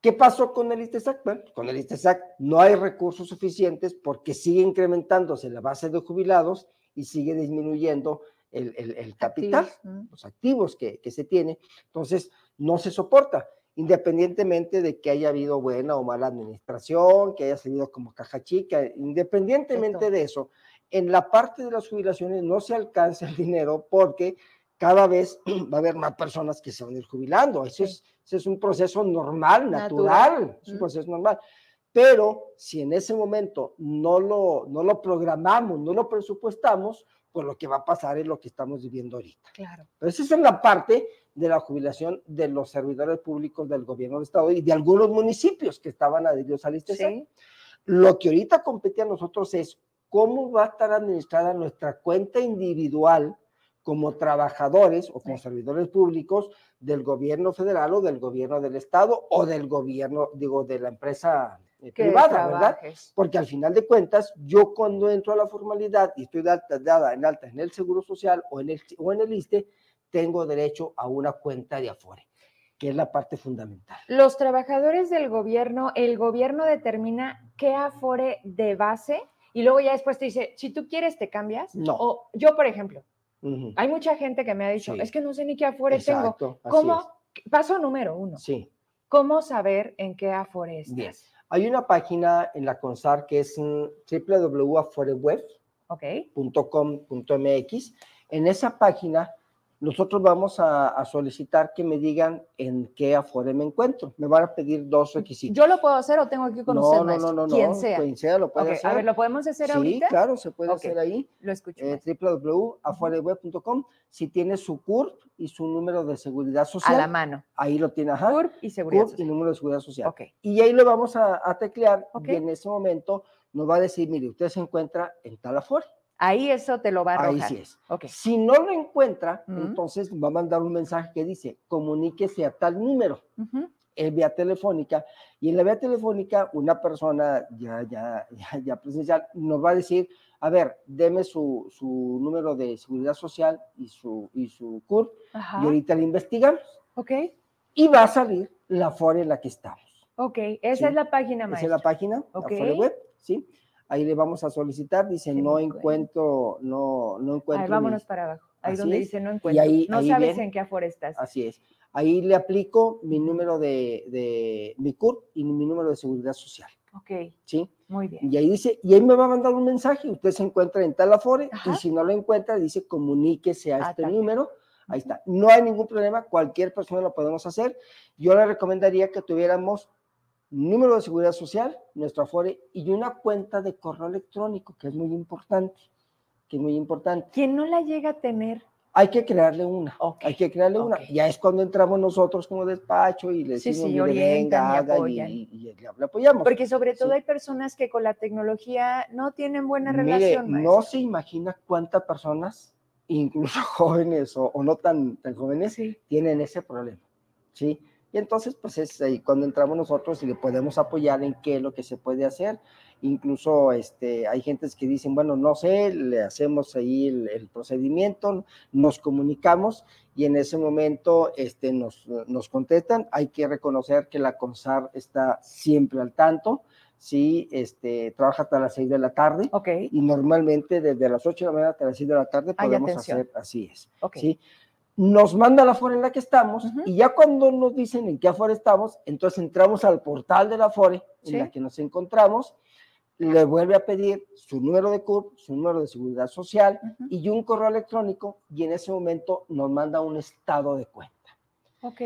S3: ¿Qué pasó con el ISTESAC? Bueno, con el ISTESAC no hay recursos suficientes porque sigue incrementándose la base de jubilados y sigue disminuyendo el, el, capital, los activos que, que se tiene. Entonces, no se soporta, independientemente de que haya habido buena o mala administración, que haya salido como caja chica, independientemente de eso, en la parte de las jubilaciones no se alcanza el dinero porque cada vez va a haber más personas que se van a ir jubilando. Eso, es, es un proceso normal, natural, es un proceso normal. Pero si en ese momento no lo, no lo programamos, no lo presupuestamos, pues lo que va a pasar es lo que estamos viviendo ahorita.
S1: Claro.
S3: Pero esa es la parte de la jubilación de los servidores públicos del gobierno de Estado y de algunos municipios que estaban adheridos al ISTESAC. Lo que ahorita compete a nosotros es cómo va a estar administrada nuestra cuenta individual como trabajadores o como servidores públicos del gobierno federal o del gobierno del Estado o del gobierno, digo, de la empresa eh, privada, ¿verdad? Porque al final de cuentas, yo cuando entro a la formalidad y estoy dada en alta en el Seguro Social o en el, o en el ISTE, tengo derecho a una cuenta de Afore, que es la parte fundamental.
S1: Los trabajadores del gobierno, el gobierno determina qué Afore de base y luego ya después te dice, si tú quieres, te cambias.
S3: No.
S1: O yo, por ejemplo, hay mucha gente que me ha dicho, es que no sé ni qué Afore tengo. ¿Cómo? Paso número uno.
S3: Sí.
S1: ¿Cómo saber en qué Afore estás?
S3: Bien. Hay una página en la CONSAR que es www.aforeweb.com.mx. En esa página nosotros vamos a, solicitar que me digan en qué Afore me encuentro. Me van a pedir dos requisitos.
S1: ¿Yo lo puedo hacer o tengo que conocer
S3: no, no, no, no,
S1: Quien sea.
S3: Quien sea lo puede hacer.
S1: A ver, ¿lo podemos hacer ahorita?
S3: Sí, claro, se puede hacer ahí.
S1: Lo escucho.
S3: Eh, www.aforeweb.com. Si tiene su CURP y su número de seguridad social.
S1: A la mano.
S3: Ahí lo tiene, ajá.
S1: CURP y seguridad
S3: CURP y número de seguridad social.
S1: Ok.
S3: Y ahí lo vamos a, teclear y en ese momento nos va a decir, mire, usted se encuentra en tal Afore
S1: Ahí eso te lo va a arrojar.
S3: Ahí sí es. Si no lo encuentra, entonces va a mandar un mensaje que dice, comuníquese a tal número, en vía telefónica, y en la vía telefónica una persona ya, ya, ya, presencial nos va a decir, a ver, deme su, su número de seguridad social y su, y su CUR, y ahorita le investigamos.
S1: Ok.
S3: Y va a salir la FORE en la que estamos.
S1: Ok, esa es la página,
S3: Esa es la página, okay. la FORE web, ¿sí? Ahí le vamos a solicitar, dice no encuentro, no, no encuentro.
S1: Ahí vámonos para abajo, ahí donde dice no encuentro. no sabes en qué afuera estás.
S3: Así es. Ahí le aplico mi número de, de mi CURP y mi número de seguridad social.
S1: Ok.
S3: ¿Sí?
S1: Muy bien.
S3: Y ahí dice, y ahí me va a mandar un mensaje, usted se encuentra en tal afore, y si no lo encuentra, dice comuníquese a este número. Ahí está. No hay ningún problema, cualquier persona lo podemos hacer. Yo le recomendaría que tuviéramos número de seguridad social, nuestro Afore y una cuenta de correo electrónico, que es muy importante, que es muy importante.
S1: Quien no la llega a tener.
S3: Hay que crearle una, hay que crearle una. Ya es cuando entramos nosotros como despacho y le decimos,
S1: sí, sí, venga, haga y,
S3: y, le apoyamos.
S1: Porque sobre todo hay personas que con la tecnología no tienen buena Mire, relación.
S3: No se imagina cuántas personas, incluso jóvenes o, no tan, tan jóvenes, tienen ese problema, ¿sí? Y entonces, pues es ahí cuando entramos nosotros y le podemos apoyar en qué es lo que se puede hacer. Incluso este, hay gentes que dicen, bueno, no sé, le hacemos ahí el, procedimiento, nos comunicamos y en ese momento este, nos, nos contestan. Hay que reconocer que la CONSAR está siempre al tanto. Sí, este, trabaja hasta las 6 de la tarde.
S1: Ok.
S3: Y normalmente desde las 8 de la mañana hasta las 6 de la tarde podemos hacer, así es.
S1: Okay.
S3: ¿sí? Nos manda la Afore en la que estamos y ya cuando nos dicen en qué Afore estamos, entonces entramos al portal de la Afore en la que nos encontramos, le vuelve a pedir su número de CURP, su número de seguridad social y un correo electrónico y en ese momento nos manda un estado de cuenta.
S1: Ok.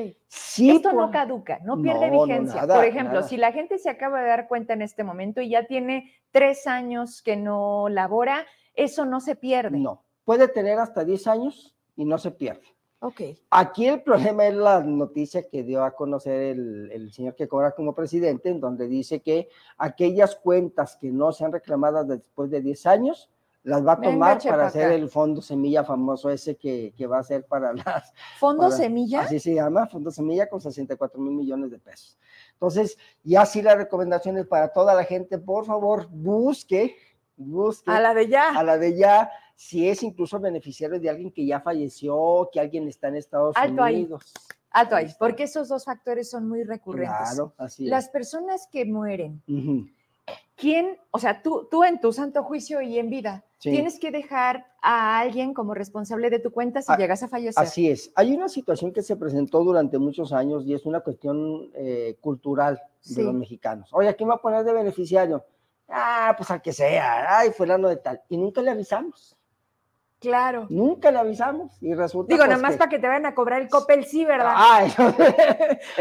S1: Esto no caduca, no pierde vigencia. por ejemplo, si la gente se acaba de dar cuenta en este momento y ya tiene tres años que no labora, eso no se pierde.
S3: No, puede tener hasta 10 años y no se pierde.
S1: Okay.
S3: Aquí el problema es la noticia que dio a conocer el, señor que cobra como presidente, en donde dice que aquellas cuentas que no sean reclamadas después de 10 años, las va a tomar para hacer el fondo semilla famoso ese que, va a ser para las...
S1: ¿Fondo semilla?
S3: Así se llama, fondo semilla con 64 mil millones de pesos. Entonces, ya sí las recomendaciones para toda la gente, por favor, busque, busque.
S1: A la de ya.
S3: A la de ya si es incluso beneficiario de alguien que ya falleció, que alguien está en Estados Unidos.
S1: Alto ahí, porque esos dos factores son muy recurrentes.
S3: Claro, así
S1: Las personas que mueren, ¿quién, o sea, tú, tú en tu santo juicio y en vida, tienes que dejar a alguien como responsable de tu cuenta si ah, llegas a fallecer?
S3: Así es. Hay una situación que se presentó durante muchos años y es una cuestión eh, cultural de los mexicanos. Oye, ¿quién va a poner de beneficiario? Ah, pues al que sea, ay, fulano de tal. Y nunca le avisamos.
S1: Claro.
S3: Nunca le avisamos y resulta.
S1: Digo, nada más para que te vayan a cobrar el copel, sí, ¿verdad?
S3: Ay,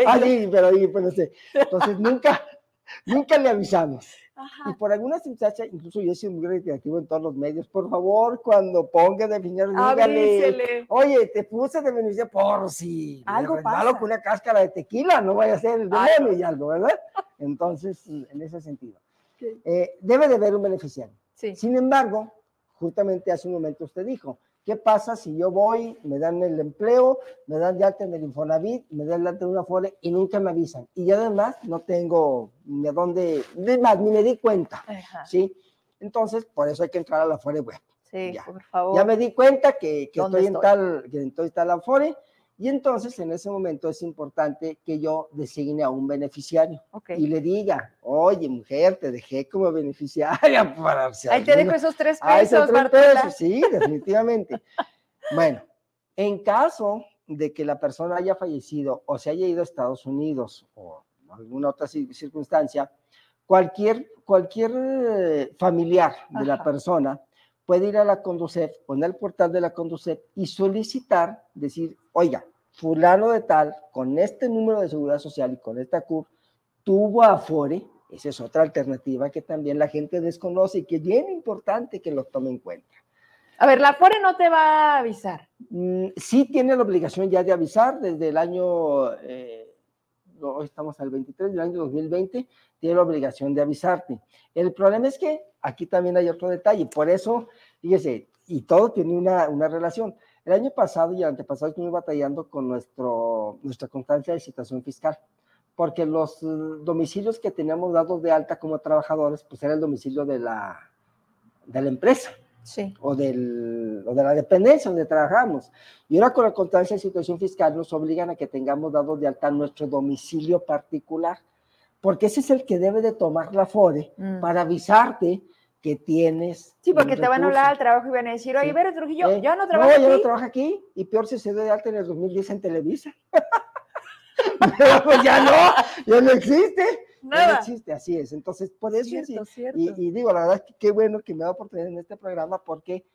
S3: ah, sí, pero ahí, pues no sé. Entonces, nunca, nunca le avisamos. Y por alguna circunstancia, incluso yo he sido muy reiterativo en todos los medios, por favor, cuando ponga de dígale, oye, te puse de beneficiar por si
S1: algo pasa.
S3: con una cáscara de tequila, no vaya a ser el veneno y algo, ¿verdad? Entonces, en ese sentido. Eh, debe de haber un beneficiario.
S1: Sí.
S3: Sin embargo, justamente hace un momento usted dijo, ¿qué pasa si yo voy, me dan el empleo, me dan de alta en el Infonavit, me dan de alta en una FORE y nunca me avisan? Y además no tengo ni a dónde, ni más, ni me di cuenta, ¿sí? Entonces, por eso hay que entrar a la FORE web.
S1: Sí, por favor.
S3: Ya me di cuenta que, que estoy, en tal, que estoy en tal FORE, y entonces en ese momento es importante que yo designe a un beneficiario y le diga, oye mujer, te dejé como beneficiaria para...
S1: Ahí te dejo esos tres pesos,
S3: tres sí, definitivamente. bueno, en caso de que la persona haya fallecido o se haya ido a Estados Unidos o alguna otra circunstancia, cualquier, cualquier eh, familiar de la persona puede ir a la Conducef, poner el portal de la Conducef y solicitar, decir, oiga, fulano de tal, con este número de seguridad social y con esta CUR, tuvo Afore, esa es otra alternativa que también la gente desconoce y que es bien importante que lo tome en cuenta.
S1: A ver, la Afore no te va a avisar.
S3: Mm, sí tiene la obligación ya de avisar desde el año, eh, hoy estamos al 23 del año 2020, tiene la obligación de avisarte. El problema es que aquí también hay otro detalle, por eso Fíjese, y todo tiene una, una relación. El año pasado y el antepasado estuvimos batallando con nuestro, nuestra constancia de situación fiscal, porque los eh, domicilios que teníamos dados de alta como trabajadores, pues era el domicilio de la, de la empresa. Sí. O, del, o de la dependencia donde trabajamos. Y ahora con la constancia de situación fiscal nos obligan a que tengamos dados de alta nuestro domicilio particular, porque ese es el que debe de tomar la FODE mm. para avisarte que tienes.
S1: Sí, porque te van a hablar al trabajo y van a decir, oye, sí. Trujillo, eh, yo no trabajo
S3: no,
S1: aquí.
S3: yo no trabajo aquí, y peor si se dio de alta en el 2010 en Televisa. Pero pues ya no, ya no existe. Nada. Ya no existe, así es. Entonces, por eso cierto, cierto. Y, y, digo, la verdad que qué bueno que me da oportunidad en este programa, porque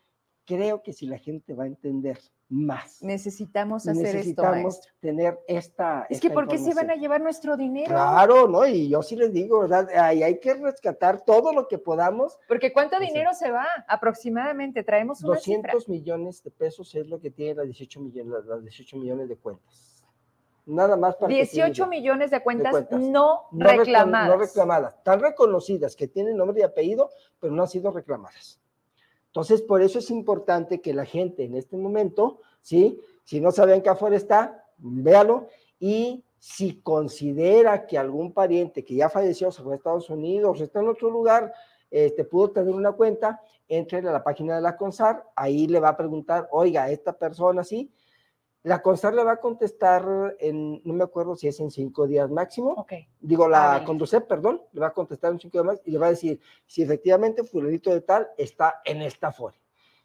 S3: creo que si la gente va a entender más.
S1: Necesitamos hacer
S3: necesitamos
S1: esto,
S3: tener esta.
S1: Es que, ¿por qué se van a llevar nuestro dinero?
S3: Claro, ¿no? Y yo sí les digo, ¿verdad? Ahí hay que rescatar todo lo que podamos.
S1: Porque ¿cuánto dinero se va? Aproximadamente, traemos una
S3: 200 millones de pesos es lo que tiene las 18 millones, las 18 millones de cuentas. Nada más
S1: para 18 millones de cuentas, de cuentas, no, no reclamadas.
S3: No reclamadas, tan reconocidas que tienen nombre y apellido, pero no han sido reclamadas. Entonces, por eso es importante que la gente en este momento, ¿sí? Si no saben que afuera está, véalo. Y si considera que algún pariente que ya falleció, se fue a Estados Unidos, está en otro lugar, este, pudo tener una cuenta, entre a la página de la CONSAR, ahí le va a preguntar, oiga, esta persona sí, la CONSAR le va a contestar en, no me acuerdo si es en cinco días máximo. Okay. Digo, la ah, Conducep, perdón, le va a contestar en cinco días más y le va a decir si efectivamente fulanito de tal está en esta FORE.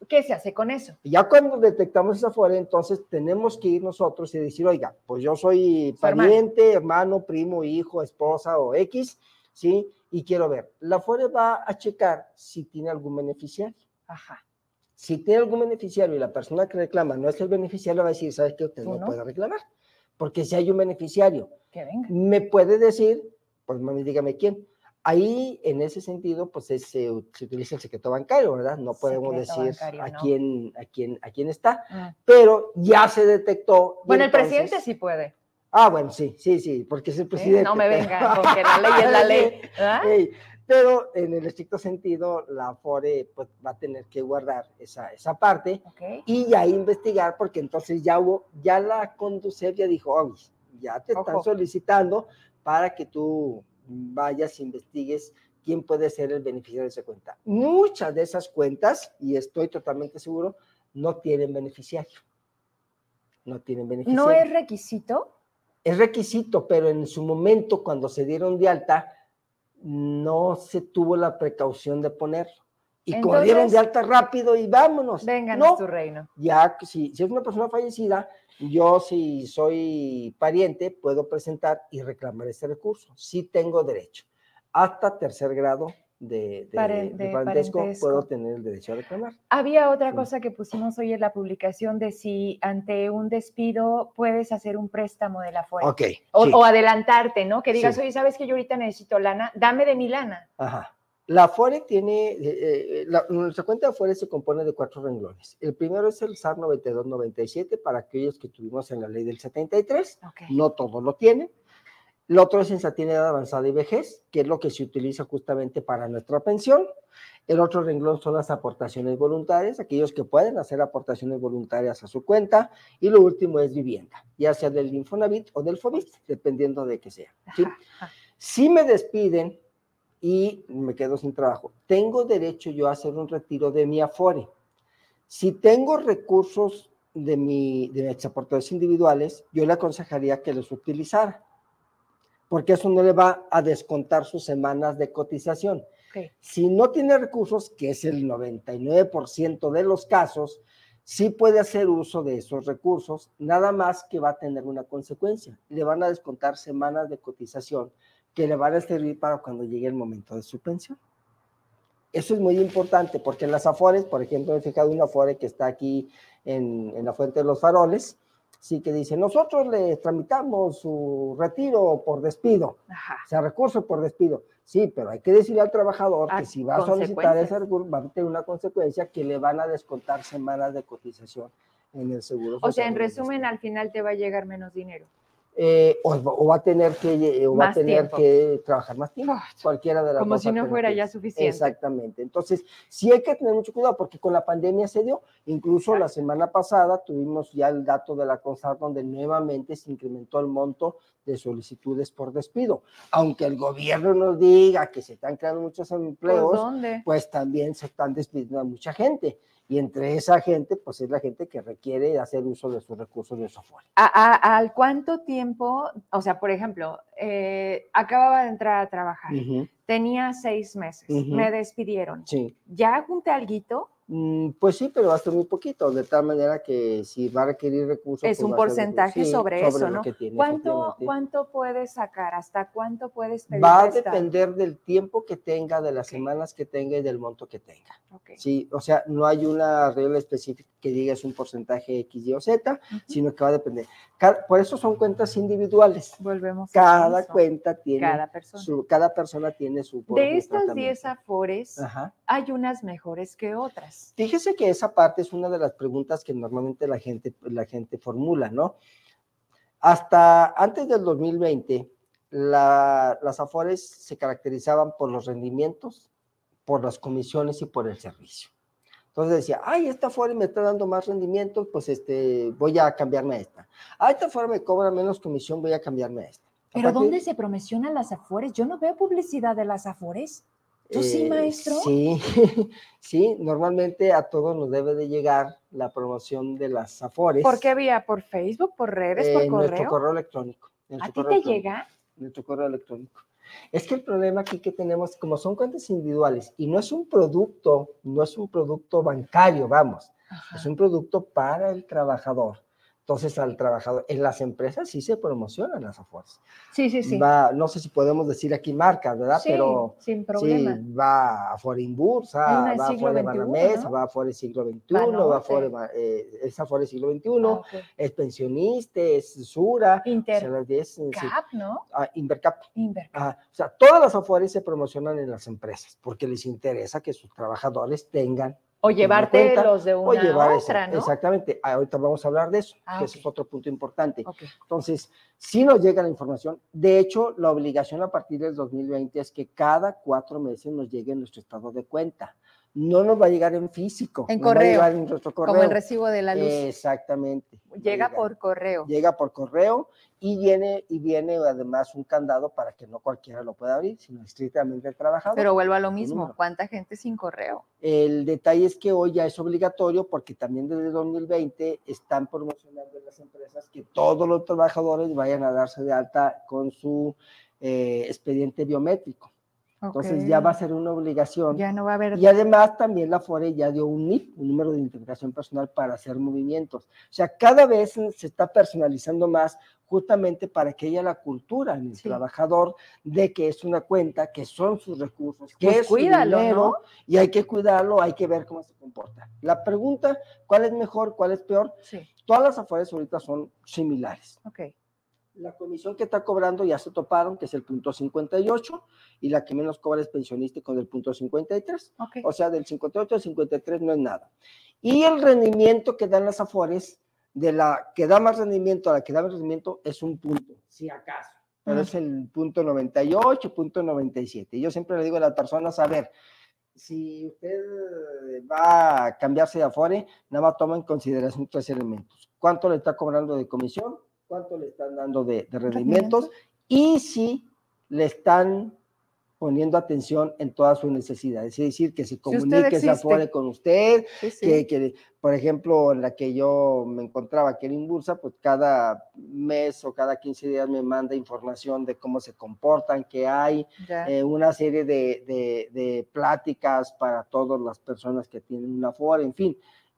S1: ¿Qué se hace con eso?
S3: Ya cuando detectamos esa FORE, entonces tenemos que ir nosotros y decir, oiga, pues yo soy pariente, hermano, primo, hijo, esposa o X, ¿sí? Y quiero ver. La FORE va a checar si tiene algún beneficiario. Ajá. Si tiene algún beneficiario y la persona que reclama no es el beneficiario, va a decir, ¿sabes qué? Usted no, puede reclamar. Porque si hay un beneficiario, que venga. me puede decir, pues mami, dígame quién. Ahí, en ese sentido, pues se, se, utiliza el secreto bancario, ¿verdad? No podemos decir a, Quién, a, quién, a quién está, ah. pero ya se detectó.
S1: Bueno, el presidente sí puede.
S3: Ah, bueno, sí, sí, sí, porque es el presidente.
S1: no me venga, porque la ley es la ley.
S3: pero en el estricto sentido, la FORE pues, va a tener que guardar esa, esa parte y ahí investigar, porque entonces ya hubo, ya la Conducef ya dijo, oh, ya te están solicitando para que tú vayas, investigues quién puede ser el beneficiario de esa cuenta. Muchas de esas cuentas, y estoy totalmente seguro, no tienen beneficiario. No tienen beneficiario.
S1: ¿No es requisito?
S3: Es requisito, pero en su momento, cuando se dieron de alta, no se tuvo la precaución de ponerlo. Y corrieron de alta rápido y vámonos.
S1: Vengan a tu reino.
S3: Ya, si, si es una persona fallecida, yo si soy pariente, puedo presentar y reclamar ese recurso. Sí tengo derecho. Hasta tercer grado de, parentesco, puedo tener el derecho a reclamar.
S1: Había otra cosa que pusimos hoy en la publicación de si ante un despido puedes hacer un préstamo de la fuente.
S3: Ok.
S1: O, adelantarte, ¿no? Que digas, oye, ¿sabes que yo ahorita necesito lana? Dame de mi lana.
S3: Ajá. La FORE tiene, eh, eh, nuestra cuenta de FORE se compone de cuatro renglones. El primero es el SAR 9297 para aquellos que tuvimos en la ley del 73. No todos lo tienen. El otro es insatinidad avanzada y vejez, que es lo que se utiliza justamente para nuestra pensión. El otro renglón son las aportaciones voluntarias, aquellos que pueden hacer aportaciones voluntarias a su cuenta. Y lo último es vivienda, ya sea del Infonavit o del FOBIT, dependiendo de qué sea. Si me despiden y me quedo sin trabajo, tengo derecho yo a hacer un retiro de mi Afore. Si tengo recursos de, mi, de mis aportaciones individuales, yo le aconsejaría que los utilizara porque eso no le va a descontar sus semanas de cotización. Si no tiene recursos, que es el 99% de los casos, sí puede hacer uso de esos recursos, nada más que va a tener una consecuencia. Le van a descontar semanas de cotización que le van a servir para cuando llegue el momento de su pensión. Eso es muy importante porque en las afores, por ejemplo, he fijado una afore que está aquí en, en la Fuente de los Faroles, sí que dice, nosotros le tramitamos su retiro por despido, o sea, recurso por despido. Sí, pero hay que decirle al trabajador que si va a solicitar ese recurso, va a tener una consecuencia que le van a descontar semanas de cotización en el seguro.
S1: O sea, en resumen, al final te va a llegar menos dinero.
S3: Eh, o, va a tener que, va a tener que trabajar más tiempo. cualquiera de las
S1: Como si no fuera ya suficiente.
S3: Exactamente. Entonces, sí hay que tener mucho cuidado porque con la pandemia se dio. Incluso la semana pasada tuvimos ya el dato de la CONSAR donde nuevamente se incrementó el monto de solicitudes por despido. Aunque el gobierno nos diga que se están creando muchos empleos, pues también se están despidiendo a mucha gente y entre esa gente, pues es la gente que requiere hacer uso de sus recursos de software.
S1: ¿A, al cuánto tiempo, o sea, por ejemplo, eh, acababa de entrar a trabajar, tenía seis meses, me despidieron,
S3: sí.
S1: ¿ya junté alguito?
S3: Mm, pues sí, pero hasta muy poquito, de tal manera que si va a requerir recursos.
S1: Es
S3: pues
S1: un porcentaje sobre, eso, ¿no? ¿Cuánto, ¿Cuánto puedes sacar? ¿Hasta cuánto puedes
S3: pedir? Va a depender del tiempo que tenga, de las semanas que tenga y del monto que tenga. Sí, o sea, no hay una regla específica que diga es un porcentaje X, Y o Z, sino que va a depender. por eso son cuentas individuales.
S1: Volvemos.
S3: Cada cuenta tiene.
S1: Cada persona.
S3: Su, cada persona tiene su.
S1: De estas 10 afores, hay unas mejores que otras.
S3: Fíjese que esa parte es una de las preguntas que normalmente la gente, la gente formula, ¿no? Hasta antes del 2020, las afores se caracterizaban por los rendimientos, por las comisiones y por el servicio. Entonces decía, ay, esta Afore me está dando más rendimiento, pues este, voy a cambiarme a esta. Ah, esta Afore me cobra menos comisión, voy a cambiarme a esta.
S1: ¿Pero dónde se promocionan las Afores? Yo no veo publicidad de las Afores. ¿Tú sí, eh, maestro?
S3: Sí, sí, normalmente a todos nos debe de llegar la promoción de las Afores.
S1: ¿Por qué vía? ¿Por Facebook, por redes, por correo?
S3: Nuestro correo electrónico.
S1: ¿A ti te llega?
S3: Nuestro correo electrónico. Es que el problema aquí que tenemos, como son cuentas individuales y no es un producto, no es un producto bancario, vamos, es un producto para el trabajador. Entonces, al trabajador, en las empresas sí se promocionan las afueras.
S1: Sí, sí, sí.
S3: Va, no sé si podemos decir aquí marcas, ¿verdad?
S1: Sí, Pero sin problema.
S3: Sí, va a Fore Inbursa, va a Fore Banamés, va a Fore Siglo XXI, va a Fore, eh, es Fore Siglo XXI, ah, es pensionista, es Sura.
S1: Inter. Cap, ¿no?
S3: Ah, Invercap.
S1: Invercap.
S3: Ah, o sea, todas las afores se promocionan en las empresas porque les interesa que sus trabajadores tengan
S1: o llevarte los de una a otra, ¿no?
S3: Exactamente. Ahorita vamos a hablar de eso, ah, que ese es otro punto importante. Entonces, si nos llega la información, de hecho, la obligación a partir del 2020 es que cada cuatro meses nos llegue nuestro estado de cuenta no nos va a llegar en físico.
S1: En correo. en nuestro correo. Como el recibo de la luz.
S3: Exactamente.
S1: Llega por correo.
S3: Llega por correo y viene, y viene además un candado para que no cualquiera lo pueda abrir, sino estrictamente el trabajador.
S1: Pero vuelvo a lo mismo, ¿cuánta gente sin correo?
S3: El detalle es que hoy ya es obligatorio porque también desde 2020 están promocionando en las empresas que todos los trabajadores vayan a darse de alta con su eh, expediente biométrico. Entonces ya va a ser una obligación.
S1: Ya no va a haber.
S3: Y además también la FORE ya dio un NIP, un número de integración personal para hacer movimientos. O sea, cada vez se está personalizando más justamente para que haya la cultura en el trabajador de que es una cuenta, que son sus recursos, que pues es
S1: cuídalo, dinero,
S3: y hay que cuidarlo, hay que ver cómo se comporta. La pregunta, ¿cuál es mejor, cuál es peor?
S1: Sí.
S3: Todas las afores ahorita son similares.
S1: Okay
S3: la comisión que está cobrando ya se toparon, que es el punto 58, y la que menos cobra es pensionista con el punto 53. O sea, del 58 al 53 no es nada. Y el rendimiento que dan las afores, de la que da más rendimiento a la que da más rendimiento, es un punto, si acaso. Pero es el punto 98, punto 97. Y yo siempre le digo a las personas, a ver, si usted va a cambiarse de afore, nada más toma en consideración tres elementos. ¿Cuánto le está cobrando de comisión? Cuánto le están dando de, rendimientos y si le están poniendo atención en todas sus necesidades. Es decir, que se comunique, se afore con usted, Que, por ejemplo, en la que yo me encontraba, que era Inbursa, pues cada mes o cada 15 días me manda información de cómo se comportan, que hay eh, una serie de, de, pláticas para todas las personas que tienen una afore, en fin,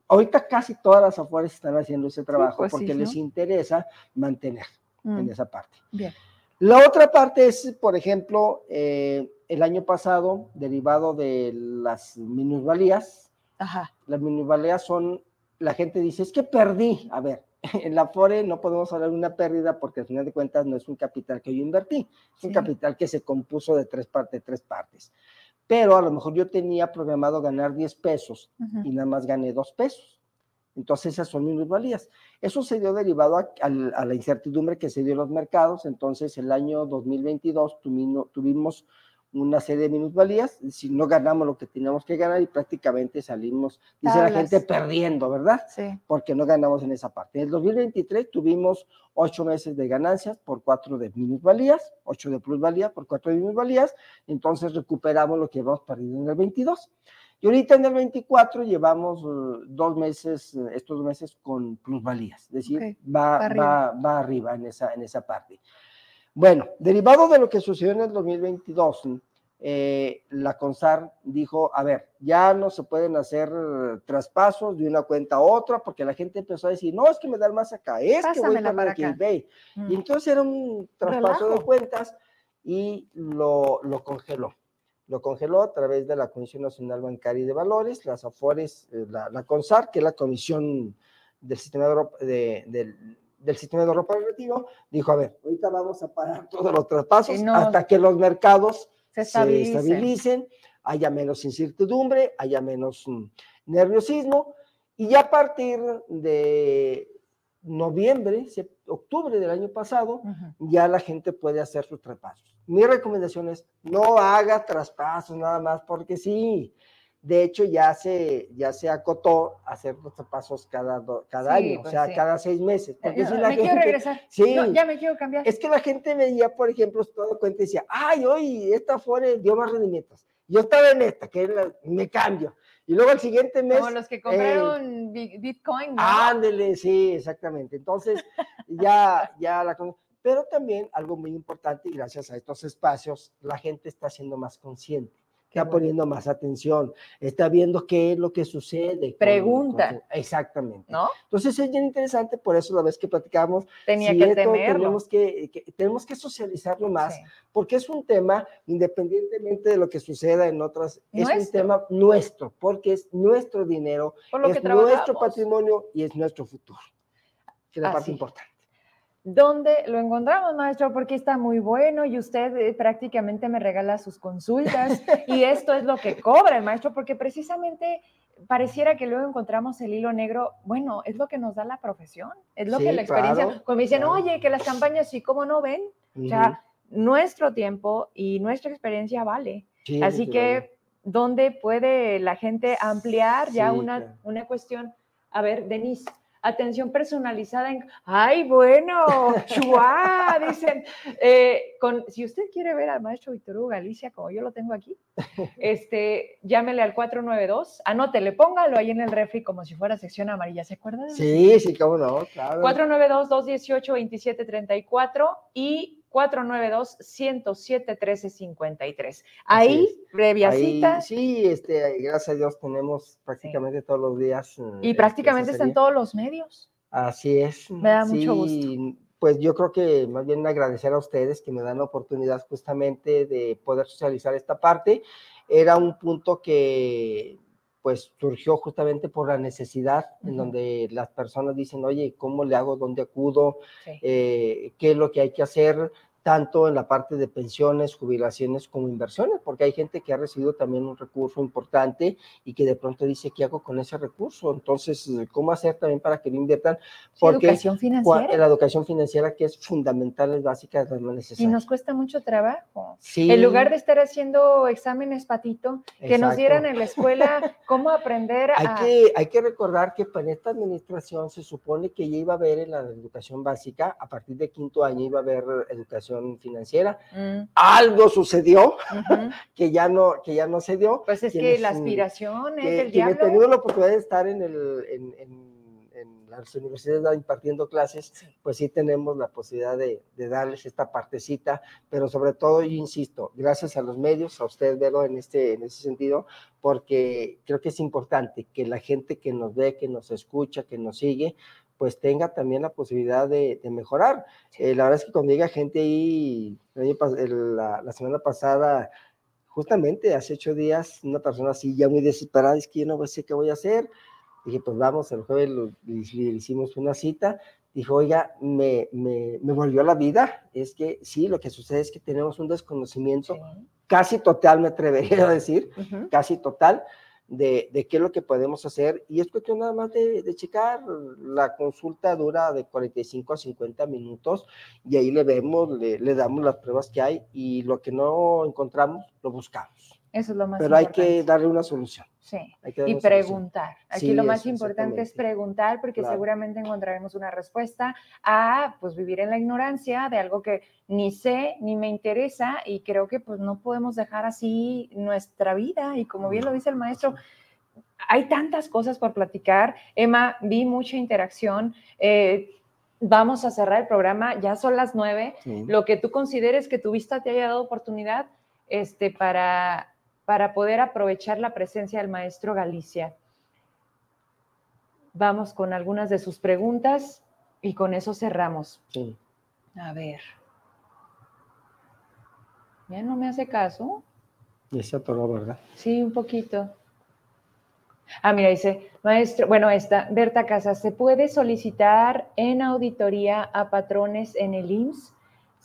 S3: Ahorita casi todas las afueras están haciendo ese trabajo pues porque les interesa mantener en mm. esa parte.
S1: Bien.
S3: La otra parte es, por ejemplo, eh, el año pasado, derivado de las minusvalías,
S1: Ajá.
S3: las minusvalías son, la gente dice, es que perdí. A ver, en la FORE no podemos hablar de una pérdida porque al final de cuentas no es un capital que yo invertí, es un capital que se compuso de tres partes, tres partes pero a lo mejor yo tenía programado ganar 10 pesos y nada más gané 2 pesos. Entonces esas son minusvalías. Eso se dio derivado a, la incertidumbre que se dio en los mercados. Entonces el año 2022 tuvimos una serie de minusvalías, si no ganamos lo que teníamos que ganar y prácticamente salimos, dice la gente, perdiendo, ¿verdad?
S1: Sí.
S3: Porque no ganamos en esa parte. En el 2023 tuvimos ocho meses de ganancias por cuatro de minusvalías, ocho de plusvalía por cuatro de minusvalías, entonces recuperamos lo que habíamos perdido en el 22. Y ahorita en el 24 llevamos uh, dos meses, estos dos meses con plusvalías, es decir, va, va, va, arriba en esa, en esa parte. Bueno, derivado de lo que sucedió en el 2022, eh, la CONSAR dijo, a ver, ya no se pueden hacer traspasos de una cuenta a otra, porque la gente empezó a decir, no, es que me dan más acá, es que voy para aquí, ve. Y mm. entonces era un traspaso de cuentas y lo, lo, congeló. Lo congeló a través de la Comisión Nacional Bancaria y de Valores, las AFORES, eh, la, la CONSAR, que es la Comisión del Sistema de, de, del sistema de Europa relativo, dijo, a ver, ahorita vamos a parar todos los traspasos hasta que los mercados se estabilicen. haya menos incertidumbre, haya menos mm, nerviosismo, y ya a partir de noviembre, octubre del año pasado, ya la gente puede hacer sus traspasos. Mi recomendación es no haga traspasos nada más porque sí. De hecho, ya se, ya se acotó hacer los pasos cada, cada año, o pues sea, cada seis meses.
S1: Porque si la me quiero regresar. Sí, ya me quiero cambiar.
S3: Es que la gente veía, por ejemplo, todo cuenta y decía, ay, hoy esta fue dio más rendimientos. Yo estaba en esta, que me cambio. Y luego el siguiente mes.
S1: Como los que compraron Bitcoin, ¿no?
S3: Ándele, sí, exactamente. Entonces, ya, ya la. Pero también algo muy importante, y gracias a estos espacios, la gente está siendo más consciente está poniendo más atención, está viendo qué es lo que sucede.
S1: Pregunta.
S3: exactamente. ¿No? Entonces es bien interesante, por eso la vez que platicamos,
S1: Tenía que
S3: tenemos que, tenemos que socializarlo más, porque es un tema, independientemente de lo que suceda en otras, es un tema nuestro, porque es nuestro dinero, es nuestro patrimonio y es nuestro futuro, que es la parte importante.
S1: ¿Dónde lo encontramos, maestro? Porque está muy bueno y usted eh, prácticamente me regala sus consultas y esto es lo que cobra el maestro, porque precisamente pareciera que luego encontramos el hilo negro, bueno, es lo que nos da la profesión, es lo que la experiencia, como dicen, oye, que las campañas sí, ¿cómo no ven? O sea, nuestro tiempo y nuestra experiencia vale. Así que, ¿dónde puede la gente ampliar ya una, una cuestión? A ver, Denise atención personalizada en, ay, bueno, chua, dicen, eh, con, si usted quiere ver al maestro Víctor Hugo Galicia, como yo lo tengo aquí, este, llámele al 492, anótele, póngalo ahí en el refri como si fuera sección amarilla, ¿se acuerda?
S3: Sí, sí, cómo no, claro.
S1: 492-218-2734 y 492-107-1353. Ahí, previa cita.
S3: Sí, este, gracias a Dios tenemos prácticamente todos los días.
S1: Y eh, prácticamente está en todos los medios.
S3: Así es.
S1: Me da mucho gusto.
S3: Pues yo creo que más bien agradecer a ustedes que me dan la oportunidad justamente de poder socializar esta parte. Era un punto que pues surgió justamente por la necesidad en donde las personas dicen, oye, ¿cómo le hago? ¿Dónde acudo? Eh, ¿Qué es lo que hay que hacer? Tanto en la parte de pensiones, jubilaciones como inversiones, porque hay gente que ha recibido también un recurso importante y que de pronto dice, ¿qué hago con ese recurso? Entonces, ¿cómo hacer también para que lo inviertan?
S1: Porque educación financiera.
S3: La educación financiera que es fundamental, es básica, es necesaria.
S1: Y nos cuesta mucho trabajo. Sí. En lugar de estar haciendo exámenes patito, que nos dieran en la escuela cómo aprender a...
S3: Hay que, hay que recordar que para esta administración se supone que ya iba a haber en la educación básica, a partir de quinto año iba a haber educación financiera. Mm. Algo sucedió que, ya no, que ya no se dio.
S1: Pues es que la aspiración es el
S3: diablo. he tenido la oportunidad de estar en, el, en, las universidades impartiendo clases, pues sí tenemos la posibilidad de, darles esta partecita, pero sobre todo, yo insisto, gracias a los medios, a usted, verlo en, este, en ese sentido, porque creo que es importante que la gente que nos ve, que nos escucha, que nos sigue, pues tenga también la posibilidad de, mejorar. Eh, la verdad es que cuando llega gente ahí, la, semana pasada, justamente hace ocho días, una persona así ya muy desesperada, es que yo no sé qué voy a hacer. Dije, pues vamos, el jueves le, hicimos una cita. Dijo, oiga, me, me, me, volvió a la vida. Es que sí, lo que sucede es que tenemos un desconocimiento casi total, me atrevería a decir, casi total, de, qué es lo que podemos hacer. Y es cuestión nada más de, de, checar. La consulta dura de 45 a 50 minutos y ahí le vemos, le, le damos las pruebas que hay y lo que no encontramos, lo buscamos.
S1: Eso es lo más
S3: Pero hay que darle una solución.
S1: Sí, y preguntar. Aquí lo más importante es preguntar porque seguramente encontraremos una respuesta a pues vivir en la ignorancia de algo que ni sé ni me interesa y creo que pues no podemos dejar así nuestra vida y como bien lo dice el maestro, hay tantas cosas por platicar. Emma, vi mucha interacción. Eh, vamos a cerrar el programa, ya son las nueve. Lo que tú consideres que tu vista te haya dado oportunidad este, para para poder aprovechar la presencia del maestro Galicia. Vamos con algunas de sus preguntas y con eso cerramos.
S3: Sí.
S1: A ver. Ya no me hace caso.
S3: Y se atoró, ¿verdad?
S1: Sí, un poquito. Ah, mira, dice, maestro, bueno, esta, Berta Casas, ¿se puede solicitar en auditoría a patrones en el IMSS?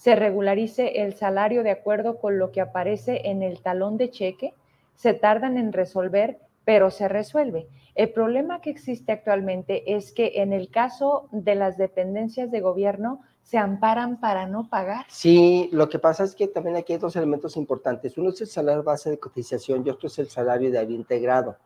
S1: Se regularice el salario de acuerdo con lo que aparece en el talón de cheque, se tardan en resolver, pero se resuelve. El problema que existe actualmente es que en el caso de las dependencias de gobierno se amparan para no pagar.
S3: Sí, lo que pasa es que también aquí hay dos elementos importantes. Uno es el salario base de cotización y otro es el salario de área integrado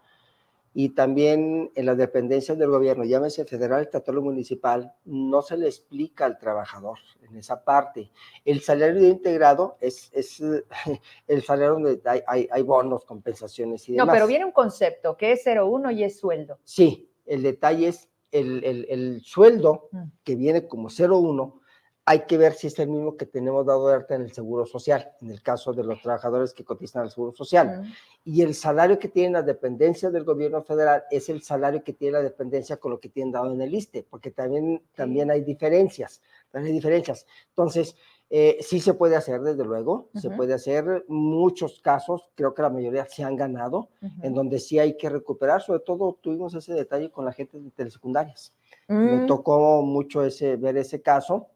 S3: y también en las dependencias del gobierno, llámese federal, estatal o municipal, no se le explica al trabajador en esa parte. El salario integrado es, es el salario donde hay, hay, bonos, compensaciones y demás.
S1: No, pero viene un concepto que es 01 y es sueldo.
S3: Sí, el detalle es el, el, el sueldo mm. que viene como 01 hay que ver si es el mismo que tenemos dado de alta en el Seguro Social, en el caso de los trabajadores que cotizan al Seguro Social. Y el salario que tienen las dependencias del gobierno federal es el salario que tiene la dependencia con lo que tienen dado en el ISTE, porque también, también hay diferencias, también hay diferencias. Entonces, eh, sí se puede hacer, desde luego, se puede hacer. Muchos casos, creo que la mayoría se han ganado, en donde sí hay que recuperar. Sobre todo tuvimos ese detalle con la gente de telesecundarias. Me mm. tocó mucho ese, ver ese caso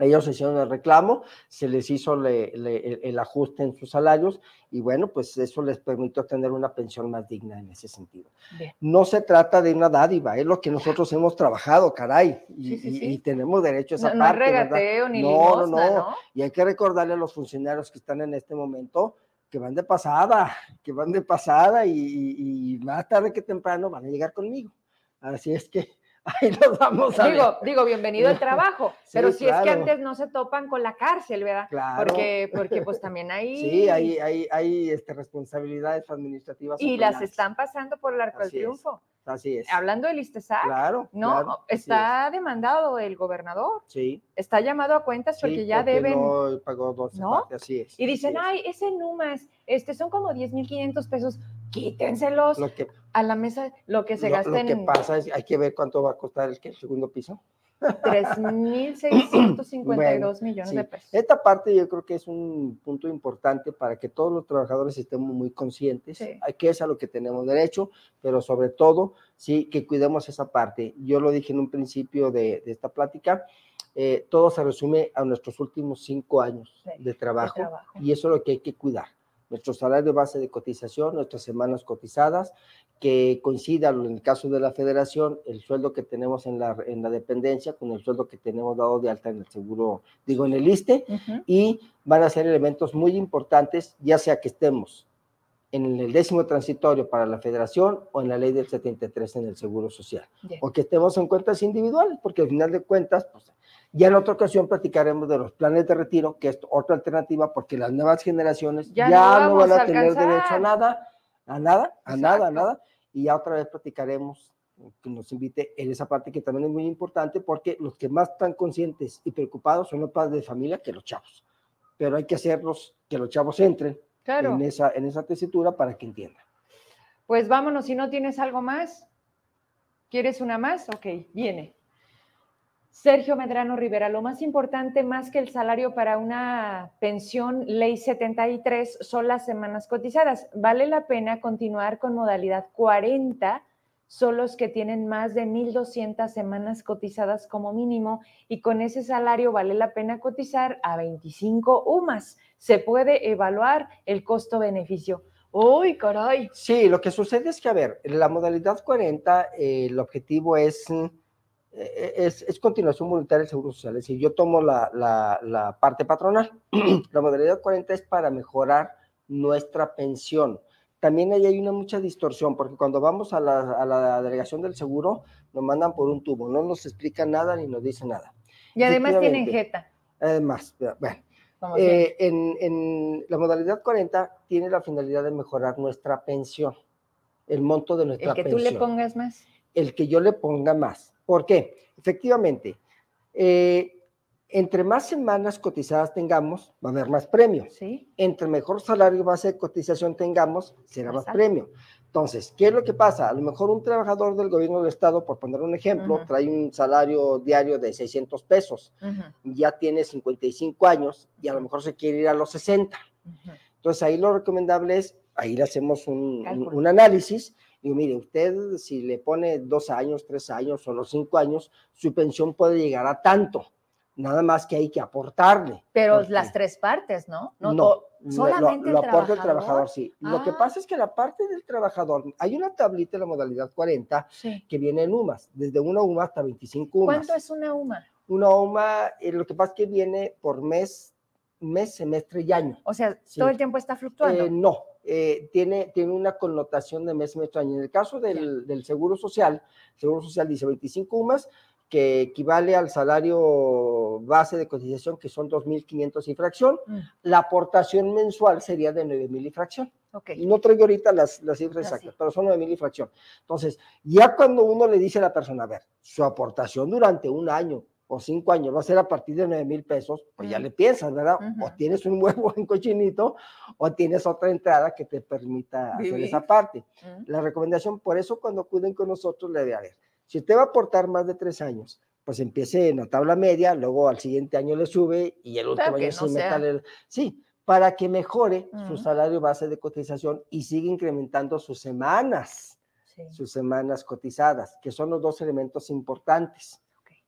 S3: ellos hicieron el reclamo, se les hizo el, ajuste en sus salarios y bueno, pues eso les permitió tener una pensión más digna en ese sentido. No se trata de una dádiva, es lo que nosotros hemos trabajado, caray, y, tenemos derecho a esa
S1: no,
S3: parte.
S1: No regateo ni no, no, no,
S3: Y hay que recordarle a los funcionarios que están en este momento que van de pasada, que van de pasada y más tarde que temprano van a llegar conmigo. Así es que ahí nos vamos a
S1: digo, digo, bienvenido al trabajo, pero si es que antes no se topan con la cárcel, ¿verdad? Claro. Porque, porque pues también hay...
S3: Sí, hay, hay, hay este, responsabilidades administrativas.
S1: Y las están pasando por el arco del triunfo.
S3: Así es.
S1: Hablando del ISTESAC,
S3: claro,
S1: no, está demandado el gobernador.
S3: Sí.
S1: Está llamado a cuentas porque ya deben.
S3: No pagó dos ¿no? así es.
S1: Y dicen, ay, ese Numas, este son como 10.500 pesos, quítenselos a la mesa, lo que se gasten.
S3: Lo que pasa es, hay que ver cuánto va a costar el, el segundo piso.
S1: 3.652 millones de pesos.
S3: Esta parte yo creo que es un punto importante para que todos los trabajadores estemos muy conscientes. Hay que es a lo que tenemos derecho, pero sobre todo, sí, que cuidemos esa parte. Yo lo dije en un principio de, esta plática, eh, todo se resume a nuestros últimos cinco años de, trabajo, y eso es lo que hay que cuidar nuestro salario base de cotización, nuestras semanas cotizadas, que coincida en el caso de la federación el sueldo que tenemos en la, en la dependencia con el sueldo que tenemos dado de alta en el seguro, digo, en el ISTE, y van a ser elementos muy importantes, ya sea que estemos en el décimo transitorio para la federación o en la ley del 73 en el seguro social, o que estemos en cuentas individuales, porque al final de cuentas, pues, ya en otra ocasión platicaremos de los planes de retiro, que es otra alternativa, porque las nuevas generaciones ya, no, van a, tener derecho a nada, a nada, a nada, a nada. Y ya otra vez platicaremos, que nos invite en esa parte que también es muy importante, porque los que más están conscientes y preocupados son los padres de familia que los chavos. Pero hay que hacerlos, que los chavos entren en, esa, en esa tesitura para que entiendan.
S1: Pues vámonos, si no tienes algo más, ¿quieres una más? Ok, viene. Sergio Medrano Rivera, lo más importante, más que el salario para una pensión ley 73, son las semanas cotizadas. ¿Vale la pena continuar con modalidad 40? Son los que tienen más de 1.200 semanas cotizadas como mínimo y con ese salario vale la pena cotizar a 25 UMAS. Se puede evaluar el costo-beneficio. ¡Uy, caray!
S3: Sí, lo que sucede es que, a ver, la modalidad 40, eh, el objetivo es, es, es, continuación voluntaria del Seguro Social. Es decir, yo tomo la, la, la parte patronal. la modalidad 40 es para mejorar nuestra pensión. También ahí hay una mucha distorsión, porque cuando vamos a la, a la delegación del seguro, nos mandan por un tubo, no nos explican nada ni nos dicen nada.
S1: Y además tienen jeta.
S3: Además, bueno, eh, en, en, la modalidad 40 tiene la finalidad de mejorar nuestra pensión, el monto de nuestra pensión.
S1: El que tú le pongas más.
S3: El que yo le ponga más. ¿Por qué? Efectivamente, eh, entre más semanas cotizadas tengamos, va a haber más premio.
S1: ¿Sí?
S3: Entre mejor salario base de cotización tengamos, será más premio. Entonces, ¿qué es lo que pasa? A lo mejor un trabajador del gobierno del estado, por poner un ejemplo, trae un salario diario de 600 pesos, ya tiene 55 años y a lo mejor se quiere ir a los 60. Entonces, ahí lo recomendable es, ahí le hacemos un, un, análisis y mire, usted si le pone dos años, tres años o los cinco años, su pensión puede llegar a tanto nada más que hay que aportarle.
S1: Pero las tres partes, ¿no?
S3: No, no solamente lo, el aporta el trabajador, sí. Lo que ah. pasa es que la parte del trabajador, hay una tablita en la modalidad 40 que viene en UMAS, desde una UMA hasta 25 UMAS.
S1: ¿Cuánto es una UMA?
S3: Una UMA, eh, lo que pasa es que viene por mes, mes, semestre y año.
S1: O sea, todo el tiempo está fluctuando.
S3: Eh, no, eh, tiene, tiene una connotación de mes, año. En el caso del, del Seguro Social, el Seguro Social dice 25 UMAS, que equivale al salario base de cotización, que son 2.500 y fracción. Mm. La aportación mensual sería de 9.000 y fracción.
S1: Okay.
S3: No traigo ahorita las, las cifras exactas, pero son 9.000 y fracción. Entonces, ya cuando uno le dice a la persona, a ver, su aportación durante un año o cinco años va a ser a partir de 9 mil pesos, pues ya mm. le piensas, ¿verdad? O tienes un huevo en cochinito o tienes otra entrada que te permita hacer esa parte. Mm. La recomendación, por eso cuando acuden con nosotros, le debe a ver, si usted va a aportar más de tres años, pues empiece en la tabla media, luego al siguiente año le sube y el último año se meta Sí, para que mejore su salario base de cotización y siga incrementando sus semanas, sus semanas cotizadas, que son los dos elementos importantes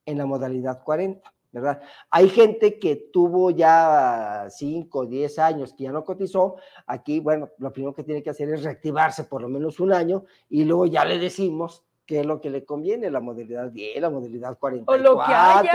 S3: en la modalidad 40. ¿verdad? Hay gente que tuvo ya 5 o 10 años que ya no cotizó, aquí, bueno, lo primero que tiene que hacer es reactivarse por lo menos un año y luego ya le decimos qué es lo que le conviene, la modalidad 10, la modalidad 44. O lo que haya.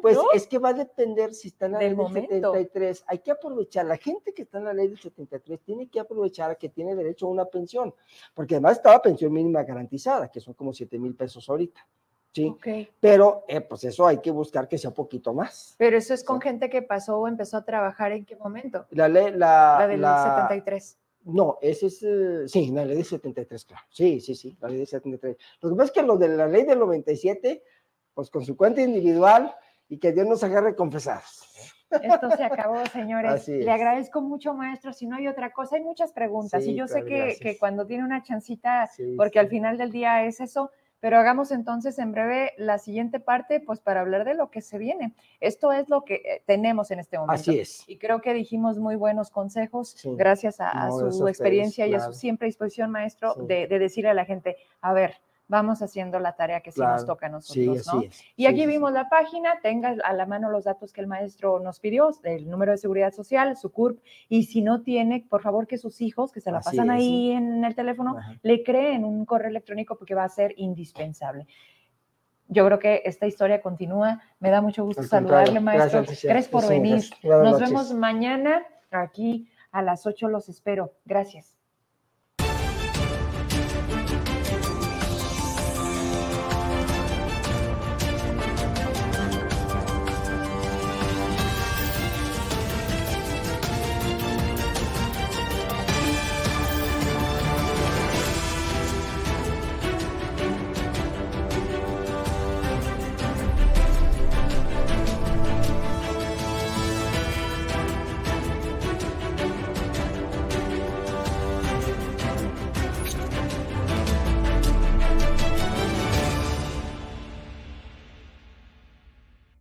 S3: Pues es que va a depender si está en la ley del 73. Hay que aprovechar, la gente que está en la ley del 73 tiene que aprovechar que tiene derecho a una pensión, porque además estaba pensión mínima garantizada, que son como 7 mil pesos ahorita. ¿Sí? Pero eh, pues eso hay que buscar que sea un poquito más.
S1: Pero eso es con gente que pasó o empezó a trabajar en qué momento?
S3: La ley, la,
S1: la del 73.
S3: No, ese es, eh, sí, la ley de 73, claro. Sí, sí, sí, la ley de 73. Lo que pasa es que lo de la ley del 97, pues con su cuenta individual y que Dios nos agarre confesados.
S1: Esto se acabó, señores. Le agradezco mucho, maestro. Si no hay otra cosa, hay muchas preguntas. y yo sé que, que, cuando tiene una chancita, porque al final del día es eso, pero hagamos entonces en breve la siguiente parte, pues para hablar de lo que se viene. Esto es lo que eh, tenemos en este momento.
S3: Así es.
S1: Y creo que dijimos muy buenos consejos gracias a, su experiencia y a su siempre disposición, maestro, de, de decirle a la gente, a ver, vamos haciendo la tarea que sí nos toca a nosotros, ¿no? Y aquí vimos la página, tenga a la mano los datos que el maestro nos pidió, el número de seguridad social, su CURP, y si no tiene, por favor que sus hijos, que se la pasan ahí en el teléfono, le creen un correo electrónico porque va a ser indispensable. Yo creo que esta historia continúa. Me da mucho gusto saludarle, maestro. Gracias, por venir. Nos vemos mañana aquí a las 8. Los espero. Gracias.